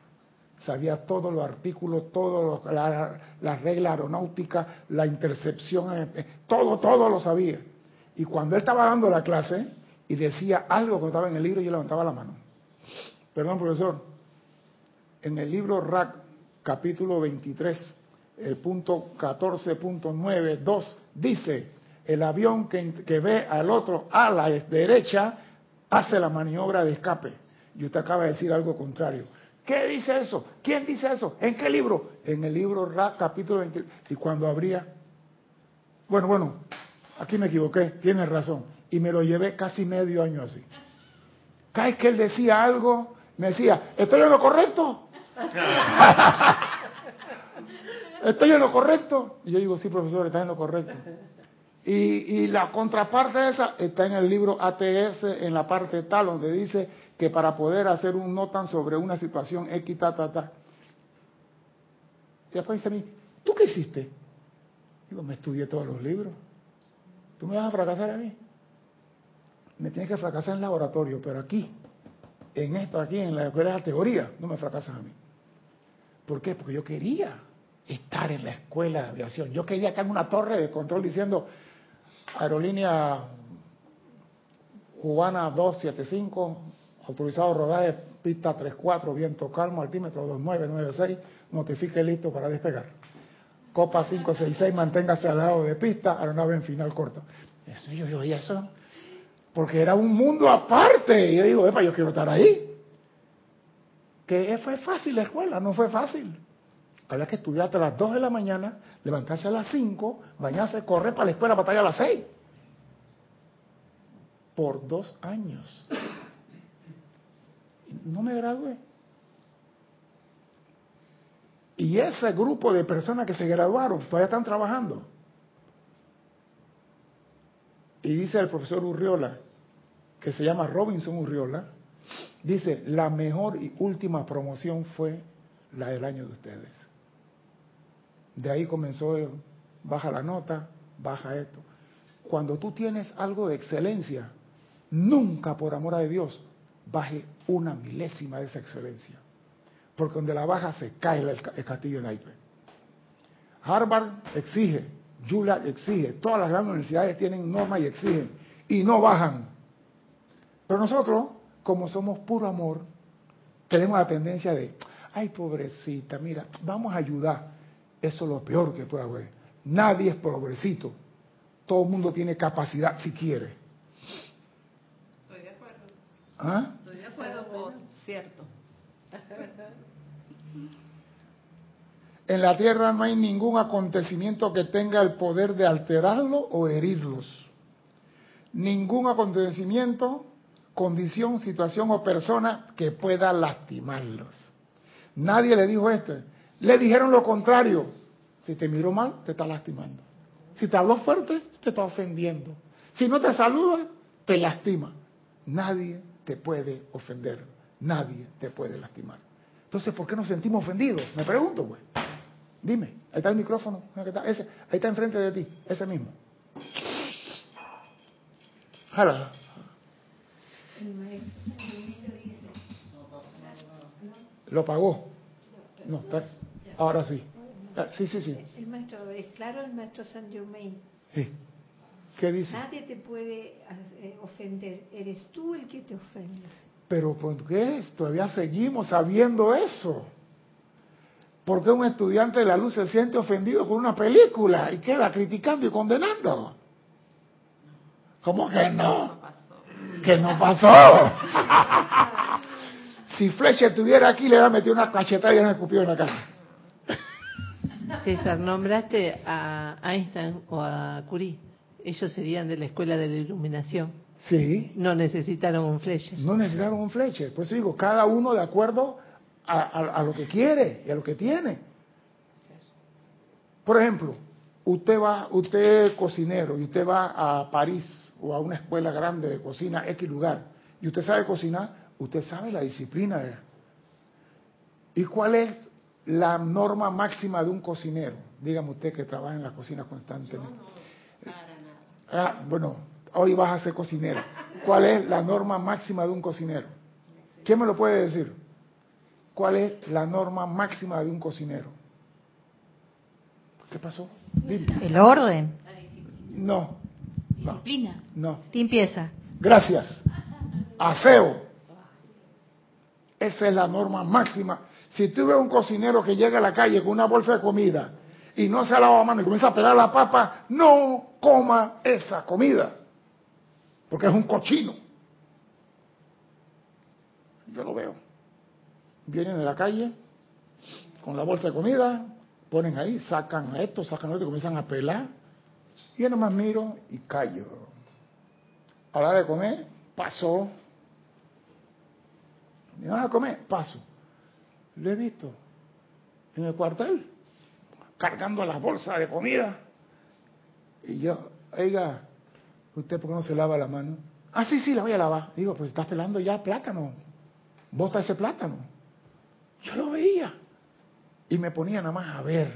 sabía todos los artículos, todo la, la, regla aeronáutica, la intercepción, eh, eh, todo, todo lo sabía. Y cuando él estaba dando la clase y decía algo que estaba en el libro, yo levantaba la mano. Perdón, profesor. En el libro RAC, capítulo 23, el punto 14.92, dice, el avión que, que ve al otro a la derecha hace la maniobra de escape. Y usted acaba de decir algo contrario. ¿Qué dice eso? ¿Quién dice eso? ¿En qué libro? En el libro Ra, capítulo 20. Y cuando abría, bueno, bueno, aquí me equivoqué, tiene razón. Y me lo llevé casi medio año así. Cada vez que él decía algo, me decía, ¿estoy en lo correcto? ¿Estoy en lo correcto? Y yo digo, sí, profesor, estás en lo correcto. Y, y la contraparte de esa está en el libro ATS, en la parte tal, donde dice que para poder hacer un notan sobre una situación X, ta, ta, ta. Y después dice a mí, ¿tú qué hiciste? Digo, me estudié todos los libros. ¿Tú me vas a fracasar a mí? Me tienes que fracasar en laboratorio, pero aquí, en esto, aquí, en la escuela de la teoría, no me fracasas a mí. ¿Por qué? Porque yo quería estar en la escuela de aviación. Yo quería estar en una torre de control diciendo, aerolínea cubana 275, autorizado rodaje pista 34, viento calmo, altímetro 2996, notifique listo para despegar. Copa 566, manténgase al lado de pista, aeronave en final corto. Eso yo digo, ¿y eso? Porque era un mundo aparte. Y yo digo, epa, yo quiero estar ahí. Que fue fácil la escuela, no fue fácil. Había que estudiar hasta las 2 de la mañana, levantarse a las 5, bañarse, correr para la escuela, batalla a las 6. Por dos años. No me gradué. Y ese grupo de personas que se graduaron todavía están trabajando. Y dice el profesor Urriola, que se llama Robinson Urriola, dice, la mejor y última promoción fue la del año de ustedes. De ahí comenzó, baja la nota, baja esto. Cuando tú tienes algo de excelencia, nunca por amor a Dios baje una milésima de esa excelencia. Porque donde la baja se cae el, el castillo de naipes. Harvard exige, Juilliard exige, todas las grandes universidades tienen normas y exigen, y no bajan. Pero nosotros, como somos puro amor, tenemos la tendencia de, ay pobrecita, mira, vamos a ayudar. Eso es lo peor que puede haber. Nadie es pobrecito. Todo el mundo tiene capacidad si quiere. Estoy de acuerdo. ¿Ah? Acuerdo, por cierto. En la tierra no hay ningún acontecimiento que tenga el poder de alterarlo o herirlos. Ningún acontecimiento, condición, situación o persona que pueda lastimarlos. Nadie le dijo esto. Le dijeron lo contrario. Si te miró mal, te está lastimando. Si te habló fuerte, te está ofendiendo. Si no te saluda, te lastima. Nadie te puede ofender. Nadie te puede lastimar. Entonces, ¿por qué nos sentimos ofendidos? Me pregunto, pues. Dime, ahí está el micrófono. Ese, ahí está enfrente de ti, ese mismo. Jala. Lo pagó. No, está, ahora sí. Ah, Sí, sí, sí. El maestro, es claro el maestro Saint Germain. sí. ¿Qué dice? Nadie te puede eh, ofender, eres tú el que te ofende. Pero ¿por qué todavía seguimos sabiendo eso? ¿Por qué un estudiante de la luz se siente ofendido con una película y queda criticando y condenando? ¿Cómo que no? Que no pasó. si Fletcher estuviera aquí, le hubiera metido una cachetada y le escupido en la cara. César, nombraste a Einstein o a Curie. Ellos serían de la escuela de la iluminación. Sí, No necesitaron un Fletcher. no necesitaron un Fletcher. Por eso digo, cada uno de acuerdo a, a- a lo que quiere y a lo que tiene. Por ejemplo, usted va, usted es cocinero y usted va a París o a una escuela grande de cocina, X lugar, y usted sabe cocinar, usted sabe la disciplina. de- ¿Y cuál es la norma máxima de un cocinero? Dígame usted que trabaja en la cocina constantemente. Ah, bueno, hoy vas a ser cocinero. ¿Cuál es la norma máxima de un cocinero? ¿Quién me lo puede decir? ¿Cuál es la norma máxima de un cocinero? ¿Qué pasó? Dime. El orden, No, no, disciplina, no. limpieza. Gracias. Aseo. Esa es la norma máxima. Si tú ves un cocinero que llega a la calle con una bolsa de comida y no se lava la mano y comienza a pelar la papa, no coma esa comida. Porque es un cochino. Yo lo veo. Vienen de la calle con la bolsa de comida, ponen ahí, sacan esto, sacan esto y comienzan a pelar. Y yo nomás miro y callo. A la hora de comer, paso. ¿Me vas a comer? Paso. Lo he visto en el cuartel, cargando las bolsas de comida. Y yo, oiga, ¿usted por qué no se lava la mano? Ah, sí, sí, la voy a lavar. Digo, pues estás pelando ya plátano. Bota ese plátano. Yo lo veía. Y me ponía nada más a ver.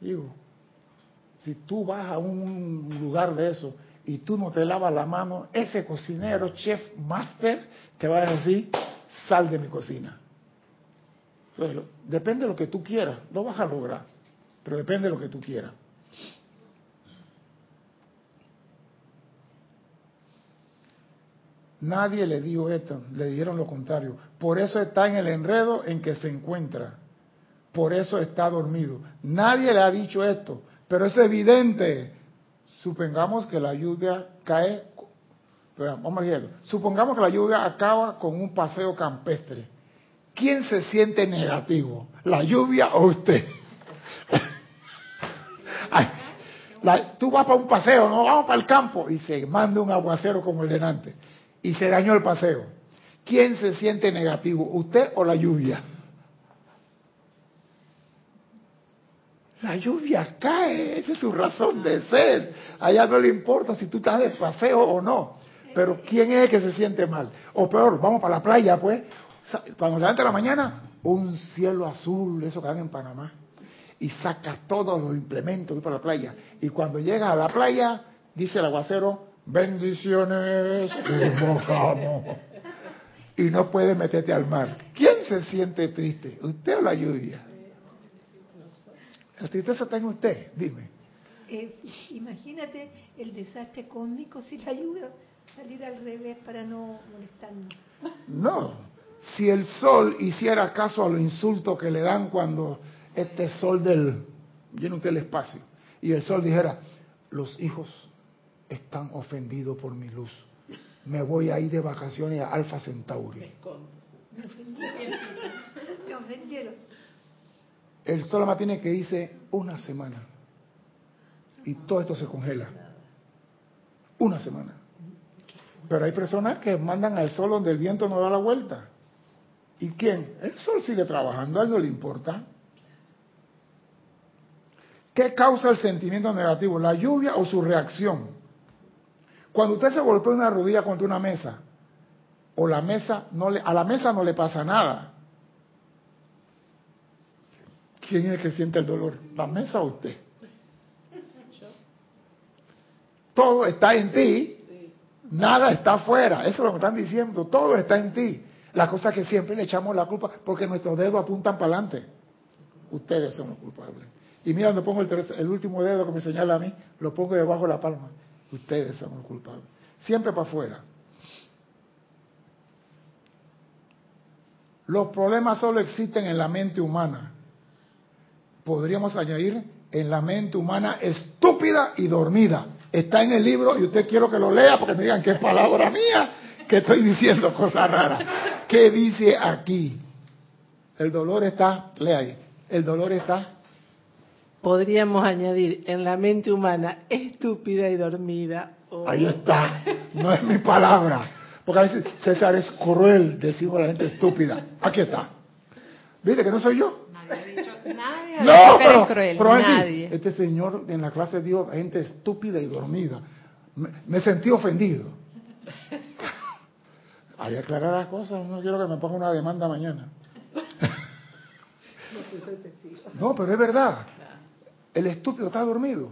Digo, si tú vas a un lugar de eso y tú no te lavas la mano, ese cocinero, chef, master, te va a decir, sal de mi cocina. Entonces, depende de lo que tú quieras, lo vas a lograr, pero depende de lo que tú quieras. Nadie le dijo esto, le dijeron lo contrario. Por eso está en el enredo en que se encuentra. Por eso está dormido. Nadie le ha dicho esto, pero es evidente. Supongamos que la lluvia cae, vamos supongamos que la lluvia acaba con un paseo campestre. ¿Quién se siente negativo? ¿La lluvia o usted? Tú vas para un paseo, no vamos para el campo y se manda un aguacero como el delante y se dañó el paseo. ¿Quién se siente negativo, usted o la lluvia? La lluvia cae, esa es su razón de ser. Allá no le importa si tú estás de paseo o no. Pero ¿quién es el que se siente mal? O peor, vamos para la playa, pues. Cuando se levanta la mañana, un cielo azul, eso que dan en Panamá. Y sacas todos los implementos para la playa. Y cuando llegas a la playa, dice el aguacero, bendiciones. Y no puedes meterte al mar. ¿Quién se siente triste? ¿Usted o la lluvia? La tristeza está en usted, dime. Eh, imagínate el desastre cósmico si la lluvia salir al revés para no molestarnos. No. Si el sol hiciera caso a los insultos que le dan cuando este sol del llena usted el espacio y el sol dijera, los hijos están ofendidos por mi luz. Me voy a ir de vacaciones a Alfa Centauri. Me ofendieron. Me ofendieron. El sol más tiene que irse una semana. Y todo esto se congela. Una semana. Pero hay personas que mandan al sol donde el viento no da la vuelta. ¿Y quién? El sol sigue trabajando, a él no le importa. ¿Qué causa el sentimiento negativo? ¿La lluvia o su reacción? Cuando usted se golpea una rodilla contra una mesa, o la mesa no le, a la mesa no le pasa nada. ¿Quién es el que siente el dolor? ¿La mesa o usted? Todo está en ti, nada está afuera. Eso es lo que están diciendo. Todo está en ti. La cosa que siempre le echamos la culpa porque nuestros dedos apuntan para adelante. Ustedes son los culpables. Y mira donde pongo el, último dedo que me señala a mí, lo pongo debajo de la palma. Ustedes son los culpables. Siempre para afuera. Los problemas solo existen en la mente humana. Podríamos añadir en la mente humana estúpida y dormida. Está en el libro y usted quiero que lo lea porque me digan que es palabra mía, que estoy diciendo cosas raras. ¿Qué dice aquí? El dolor está, lea ahí, el dolor está, Podríamos añadir en la mente humana estúpida y dormida. Oh. ahí está, no es mi palabra. Porque a veces César es cruel, decimos a la gente estúpida. Aquí está. ¿Viste que no soy yo? Nadie ha dicho, nadie ha No, dicho que eres pero, cruel, pero nadie. este señor en la clase dijo gente estúpida y dormida. Me, me sentí ofendido. Hay que aclarar las cosas, no quiero que me ponga una demanda mañana. No, pero es verdad. El estúpido está dormido.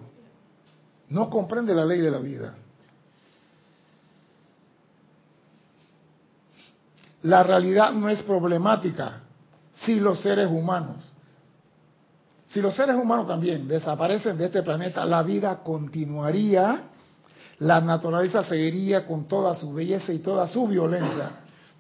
No comprende la ley de la vida. La realidad no es problemática si los seres humanos si los seres humanos también desaparecen de este planeta, la vida continuaría, la naturaleza seguiría con toda su belleza y toda su violencia.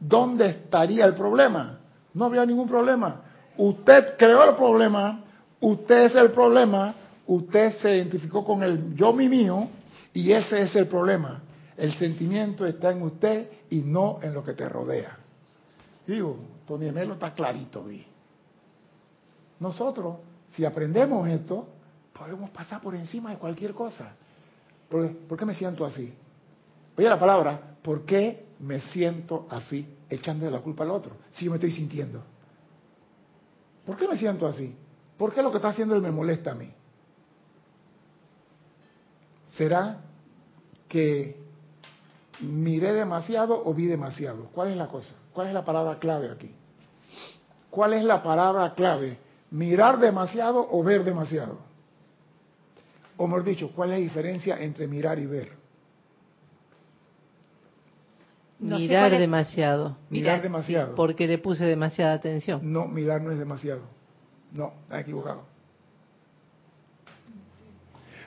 ¿Dónde estaría el problema? No habría ningún problema. Usted creó el problema, usted es el problema, usted se identificó con el yo mi mío y ese es el problema. El sentimiento está en usted y no en lo que te rodea. Digo, Tony Melo está clarito, vi. Nosotros, si aprendemos esto, podemos pasar por encima de cualquier cosa. ¿Por, por qué me siento así? Oye la palabra, ¿por qué me siento así echándole la culpa al otro si yo me estoy sintiendo? ¿Por qué me siento así? ¿Por qué lo que está haciendo él me molesta a mí? ¿Será que miré demasiado o vi demasiado? ¿Cuál es la cosa? ¿Cuál es la palabra clave aquí? ¿Cuál es la palabra clave? ¿Mirar demasiado o ver demasiado? O mejor dicho, ¿cuál es la diferencia entre mirar y ver? No Mirar demasiado. Mirar demasiado. Porque le puse demasiada atención. No, mirar no es demasiado. No, está equivocado.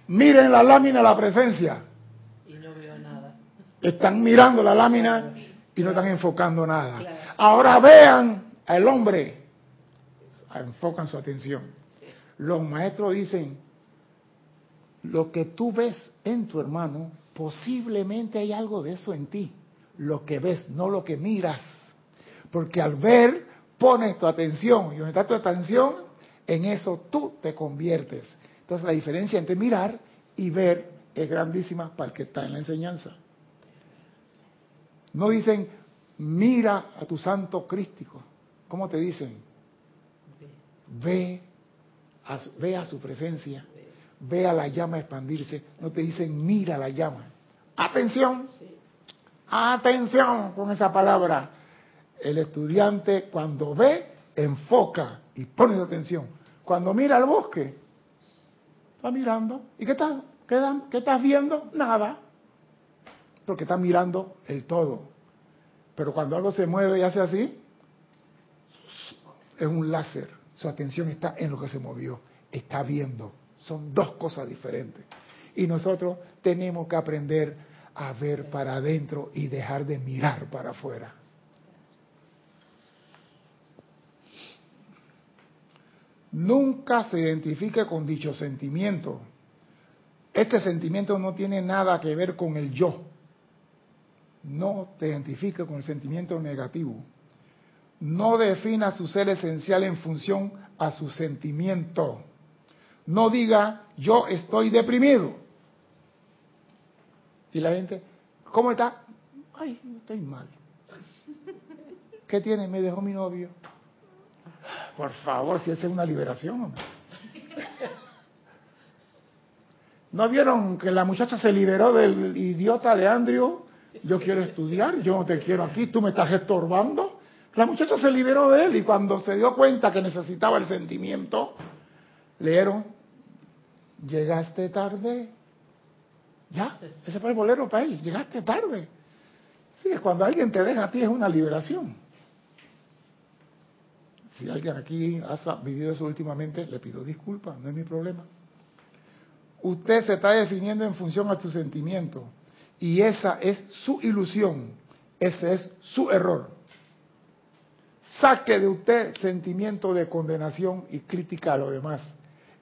Miren la lámina de la presencia. Y no veo nada. Están mirando la lámina y no están enfocando nada. Ahora vean al hombre. Enfocan su atención. Los maestros dicen, lo que tú ves en tu hermano, posiblemente hay algo de eso en ti. Lo que ves, no lo que miras. Porque al ver, pones tu atención. Y donde está tu atención, en eso tú te conviertes. Entonces la diferencia entre mirar y ver es grandísima para el que está en la enseñanza. No dicen, mira a tu santo crístico. ¿Cómo te dicen? Ve a, ve a su presencia, ve a la llama expandirse. No te dicen, mira la llama. Atención, atención con esa palabra. El estudiante cuando ve, enfoca y pone su atención. Cuando mira al bosque, está mirando. ¿Y qué estás, qué estás viendo? Nada. Porque está mirando el todo. Pero cuando algo se mueve y hace así, es un láser. Su atención está en lo que se movió. Está viendo. Son dos cosas diferentes. Y nosotros tenemos que aprender a ver para adentro y dejar de mirar para afuera. Nunca se identifique con dicho sentimiento. Este sentimiento no tiene nada que ver con el yo. No te identifique con el sentimiento negativo. No defina su ser esencial en función a su sentimiento. No diga, yo estoy deprimido. Y la gente, ¿cómo está? Ay, estoy mal. ¿Qué tiene? Me dejó mi novio. Por favor, si esa es una liberación. ¿No vieron que la muchacha se liberó del idiota de Andrew? Yo quiero estudiar, yo no te quiero aquí, tú me estás estorbando. La muchacha se liberó de él y cuando se dio cuenta que necesitaba el sentimiento, leyeron, llegaste tarde. Ya, ese fue el bolero para él, llegaste tarde. Sí, cuando alguien te deja a ti es una liberación. Si alguien aquí ha vivido eso últimamente, le pido disculpas, no es mi problema. Usted se está definiendo en función a su sentimiento y esa es su ilusión, ese es su error. Saque de usted sentimiento de condenación y crítica a lo demás.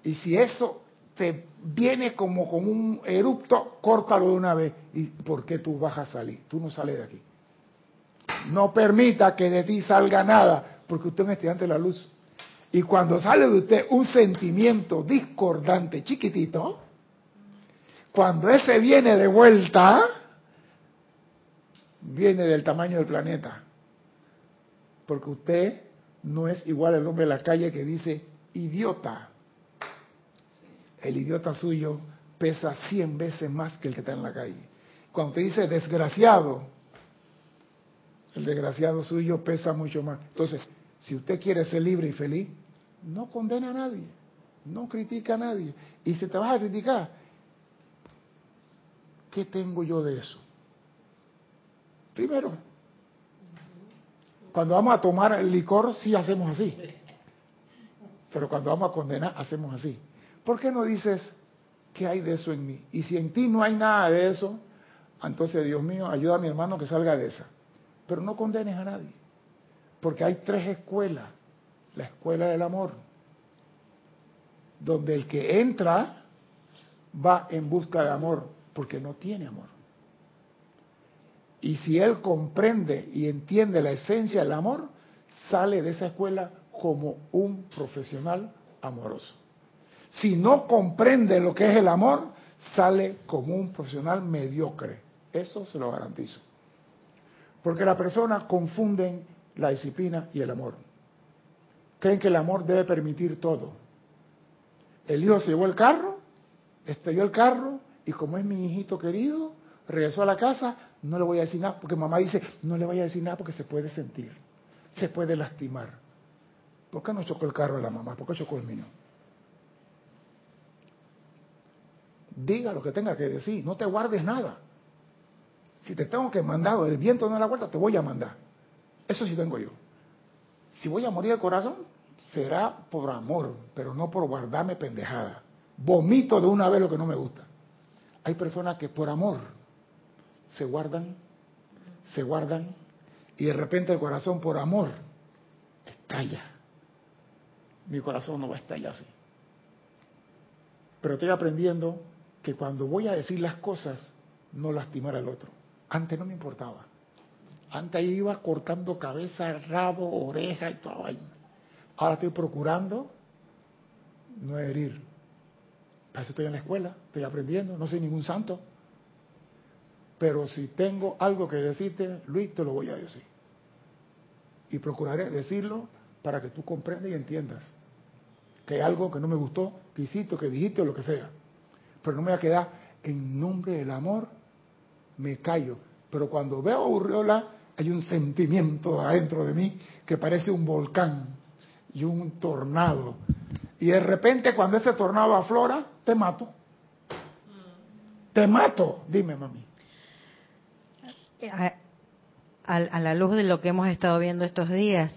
Y si eso te viene como con un erupto, córtalo de una vez. ¿Y por qué tú vas a salir? Tú no sales de aquí. No permita que de ti salga nada, porque usted es un estudiante de la luz. Y cuando sale de usted un sentimiento discordante, chiquitito, cuando ese viene de vuelta, viene del tamaño del planeta. Porque usted no es igual al hombre de la calle que dice idiota. El idiota suyo pesa 100 veces más que el que está en la calle. Cuando usted dice desgraciado, el desgraciado suyo pesa mucho más. Entonces, si usted quiere ser libre y feliz, no condena a nadie, no critica a nadie. Y si te vas a criticar, ¿qué tengo yo de eso? Primero, cuando vamos a tomar el licor, sí hacemos así. Pero cuando vamos a condenar, hacemos así. ¿Por qué no dices qué hay de eso en mí? Y si en ti no hay nada de eso, entonces, Dios mío, ayuda a mi hermano que salga de esa. Pero no condenes a nadie. Porque hay tres escuelas. La escuela del amor, donde el que entra va en busca de amor, porque no tiene amor. Y si él comprende y entiende la esencia del amor, sale de esa escuela como un profesional amoroso. Si no comprende lo que es el amor, sale como un profesional mediocre. Eso se lo garantizo. Porque las personas confunden la disciplina y el amor. Creen que el amor debe permitir todo. El hijo se llevó el carro, estrelló el carro Y como es mi hijito querido, regresó a la casa, no le voy a decir nada, porque mamá dice, no le vaya a decir nada porque se puede sentir, se puede lastimar. ¿Por qué no chocó el carro de la mamá? ¿Por qué chocó el mío? Diga lo que tenga que decir, no te guardes nada. Si te tengo que mandar el viento no la vuelta, te voy a mandar. Eso sí tengo yo. Si voy a morir el corazón, será por amor, pero no por guardarme pendejada. Vomito de una vez lo que no me gusta. Hay personas que por amor se guardan, se guardan, y de repente el corazón por amor estalla. Mi corazón no va a estallar así. Pero estoy aprendiendo que cuando voy a decir las cosas, no lastimar al otro. Antes no me importaba. Antes iba cortando cabeza, rabo, oreja y toda vaina. Ahora estoy procurando no herir. Para eso estoy en la escuela, estoy aprendiendo, no soy ningún santo. Pero si tengo algo que decirte, Luis, te lo voy a decir. Y procuraré decirlo para que tú comprendas y entiendas que hay algo que no me gustó, que hiciste, que dijiste o lo que sea. Pero no me voy a quedar en nombre del amor, me callo. Pero cuando veo a Urriola, hay un sentimiento adentro de mí que parece un volcán y un tornado. Y de repente cuando ese tornado aflora, te mato. Te mato, dime mami. A, a, a la luz de lo que hemos estado viendo estos días,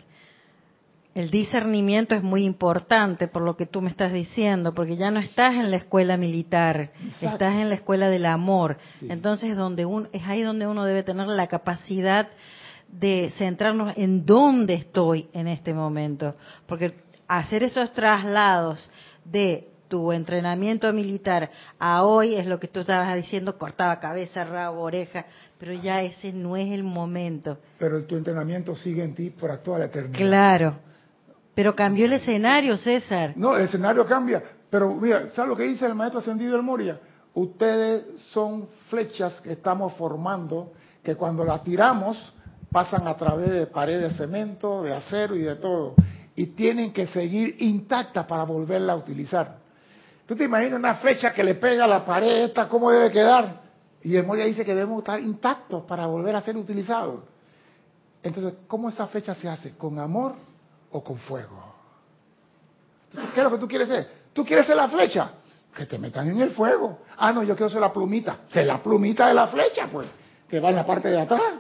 el discernimiento es muy importante por lo que tú me estás diciendo, porque ya no estás en la escuela militar, Exacto. estás en la escuela del amor. Sí. Entonces, donde un, es ahí donde uno debe tener la capacidad de centrarnos en dónde estoy en este momento, porque hacer esos traslados de tu entrenamiento militar a hoy es lo que tú estabas diciendo, cortaba cabeza, rabo, oreja, pero ya ese no es el momento. Pero tu entrenamiento sigue en ti para toda la eternidad. Claro. Pero cambió el escenario, César. No, el escenario cambia. Pero mira, ¿sabes lo que dice el maestro ascendido del Moria? Ustedes son flechas que estamos formando, que cuando las tiramos pasan a través de paredes de cemento, de acero y de todo. Y tienen que seguir intactas para volverla a utilizar. ¿Tú te imaginas una flecha que le pega a la pared esta, cómo debe quedar? Y el Moria dice que debemos estar intactos para volver a ser utilizados. Entonces, ¿cómo esa flecha se hace? ¿Con amor o con fuego? ¿qué es lo que tú quieres ser? ¿Tú quieres ser la flecha? Que te metan en el fuego. Ah, no, yo quiero ser la plumita. Ser la plumita de la flecha, pues, que va en la parte de atrás.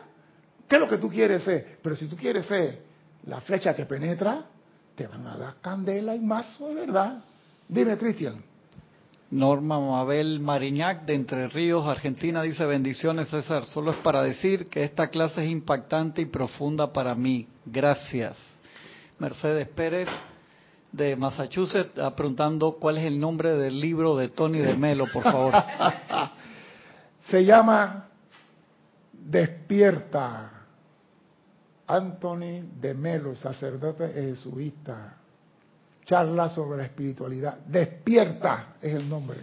¿Qué es lo que tú quieres ser? Pero si tú quieres ser la flecha que penetra, te van a dar candela y mazo de verdad. Dime, Cristian. Norma Mabel Mariñac de Entre Ríos, Argentina, dice bendiciones César. Solo es para decir que esta clase es impactante y profunda para mí. Gracias. Mercedes Pérez de Massachusetts preguntando cuál es el nombre del libro de Tony de Melo, por favor. Se llama Despierta. Anthony de Melo, sacerdote jesuita. Charla sobre la espiritualidad. Despierta es el nombre.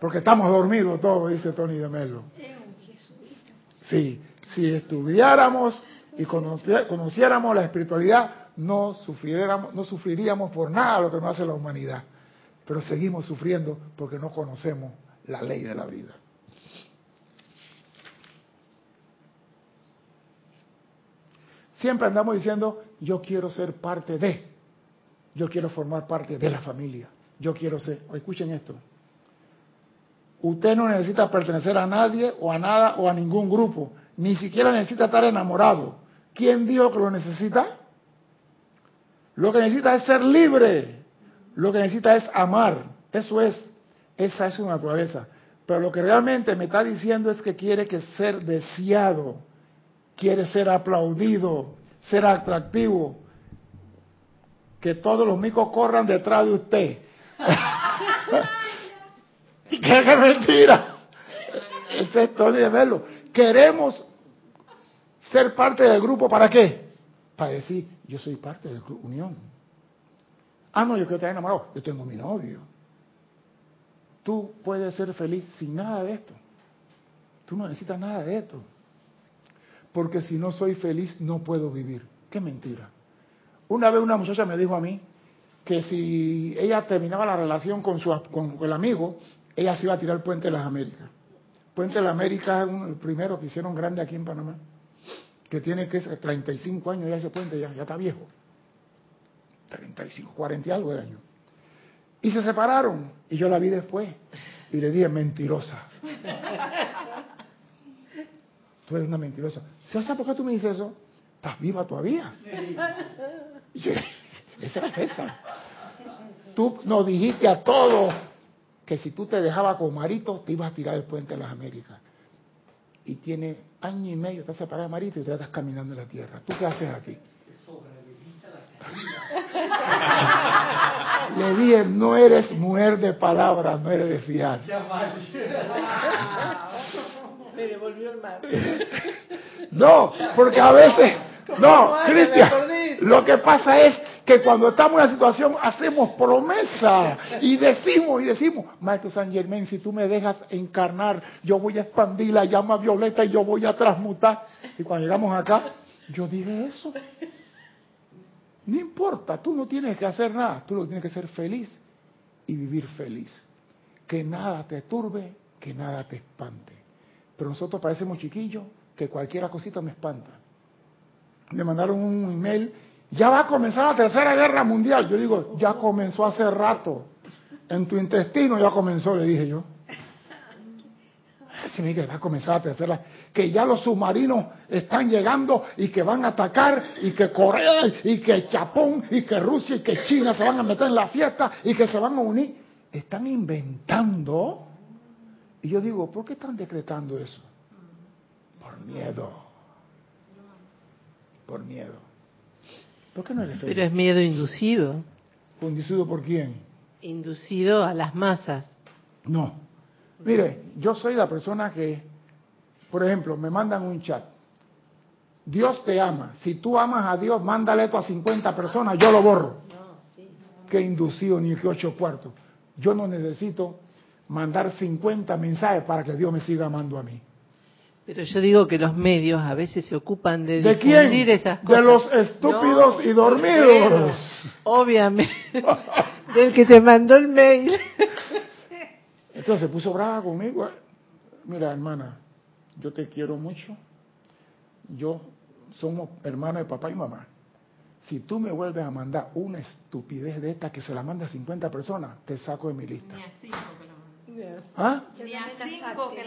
Porque estamos dormidos todos, dice Tony de Melo. Sí, si estudiáramos y conoci- conociéramos la espiritualidad, no sufriéramos, no sufriríamos por nada lo que nos hace la humanidad. Pero seguimos sufriendo porque no conocemos la ley de la vida. Siempre andamos diciendo, yo quiero ser parte de, yo quiero formar parte de la familia, yo quiero ser, escuchen esto, usted no necesita pertenecer a nadie o a nada o a ningún grupo, ni siquiera necesita estar enamorado. ¿Quién dijo que lo necesita? Lo que necesita es ser libre, lo que necesita es amar, eso es, esa es su naturaleza. Pero lo que realmente me está diciendo es que quiere que ser deseado, quiere ser aplaudido, ser atractivo, que todos los micos corran detrás de usted. ¿Y qué mentira? Ese es Tony de Melo. Queremos ser parte del grupo, ¿para qué? Para decir, yo soy parte del club Unión. Ah, no, yo quiero estar enamorado. Yo tengo mi novio. Tú puedes ser feliz sin nada de esto. Tú no necesitas nada de esto. Porque si no soy feliz, no puedo vivir. Qué mentira. Una vez una muchacha me dijo a mí que si ella terminaba la relación con, su, con el amigo, ella se iba a tirar el puente de las Américas. Puente de las Américas es uno, el primero que hicieron grande aquí en Panamá, que tiene que ser 35 años ya ese puente, ya, ya está viejo. 35, 40 y algo de años. Y se separaron. Y yo la vi después. Y le dije, mentirosa. Tú eres una mentirosa. ¿Sabes por qué tú me dices eso? ¿Estás viva todavía? Y yo, esa era César. Tú nos dijiste a todos que si tú te dejabas con Marito, te ibas a tirar el puente de las Américas. Y tiene año y medio, estás separado de Marito y tú estás caminando en la tierra. ¿Tú qué haces aquí? Le dije, no eres mujer de palabra, no eres de fiar. Me devolvió el mar. No, porque a veces, no, Cristian, lo que pasa es que cuando estamos en la situación hacemos promesa y decimos y decimos, Maestro San Germán, si tú me dejas encarnar, yo voy a expandir la llama violeta y yo voy a transmutar. Y cuando llegamos acá, yo dije eso. No importa, tú no tienes que hacer nada, tú lo tienes que ser feliz y vivir feliz. Que nada te turbe, que nada te espante. Pero nosotros parecemos chiquillos que cualquier cosita me espanta. Me mandaron un email, ya va a comenzar la tercera guerra mundial. Yo digo, ya comenzó hace rato. En tu intestino ya comenzó, le dije yo. Se me que va a comenzar la tercera, que ya los submarinos están llegando y que van a atacar y que Corea y que Japón y que Rusia y que China se van a meter en la fiesta y que se van a unir. Están inventando. Y yo digo, ¿por qué están decretando eso? Por miedo. Por miedo. ¿Por qué no eres feliz? Pero es miedo inducido. ¿Conducido por quién? Inducido a las masas. No. Mire, yo soy la persona que, por ejemplo, me mandan un chat. Dios te ama. Si tú amas a Dios, mándale esto a 50 personas, yo lo borro. Que inducido ni que ocho cuartos. Yo no necesito mandar 50 mensajes para que Dios me siga amando a mí. Pero yo digo que los medios a veces se ocupan de, ¿De difundir quién? esas De cosas. los estúpidos No, y dormidos. Obviamente. Del que te mandó el mail. Entonces se puso brava conmigo. Mira, hermana, yo te quiero mucho. Yo somos hermanos de papá y mamá. Si tú me vuelves a mandar una estupidez de esta que se la manda a 50 personas, te saco de mi lista. Ni a cinco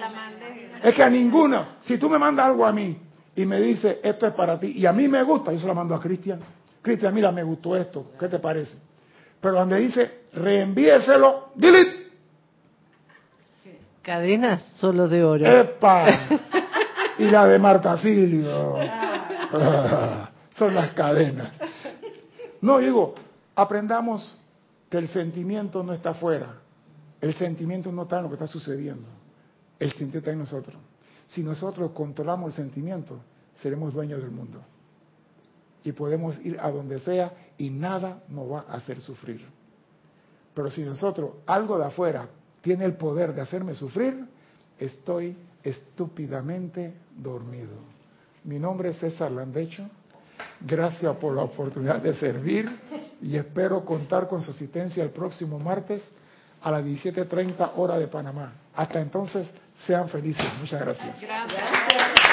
mandé. Es que a ninguno. Si tú me mandas algo a mí y me dice esto es para ti y a mí me gusta, yo se lo mando a Cristian. Cristian, mira, me gustó esto. ¿Qué te parece? Pero donde dice reenvíeselo, delete. Cadenas solo de oro. ¡Epa! Y la de Marta Silvio. Son las cadenas. No, digo, aprendamos que el sentimiento no está afuera. El sentimiento no está en lo que está sucediendo. El sentimiento está en nosotros. Si nosotros controlamos el sentimiento, seremos dueños del mundo. Y podemos ir a donde sea y nada nos va a hacer sufrir. Pero si nosotros, algo de afuera, tiene el poder de hacerme sufrir, estoy estúpidamente dormido. Mi nombre es César Landecho. Gracias por la oportunidad de servir y espero contar con su asistencia el próximo martes a las 17.30 hora de Panamá. Hasta entonces, sean felices. Muchas gracias. Gracias.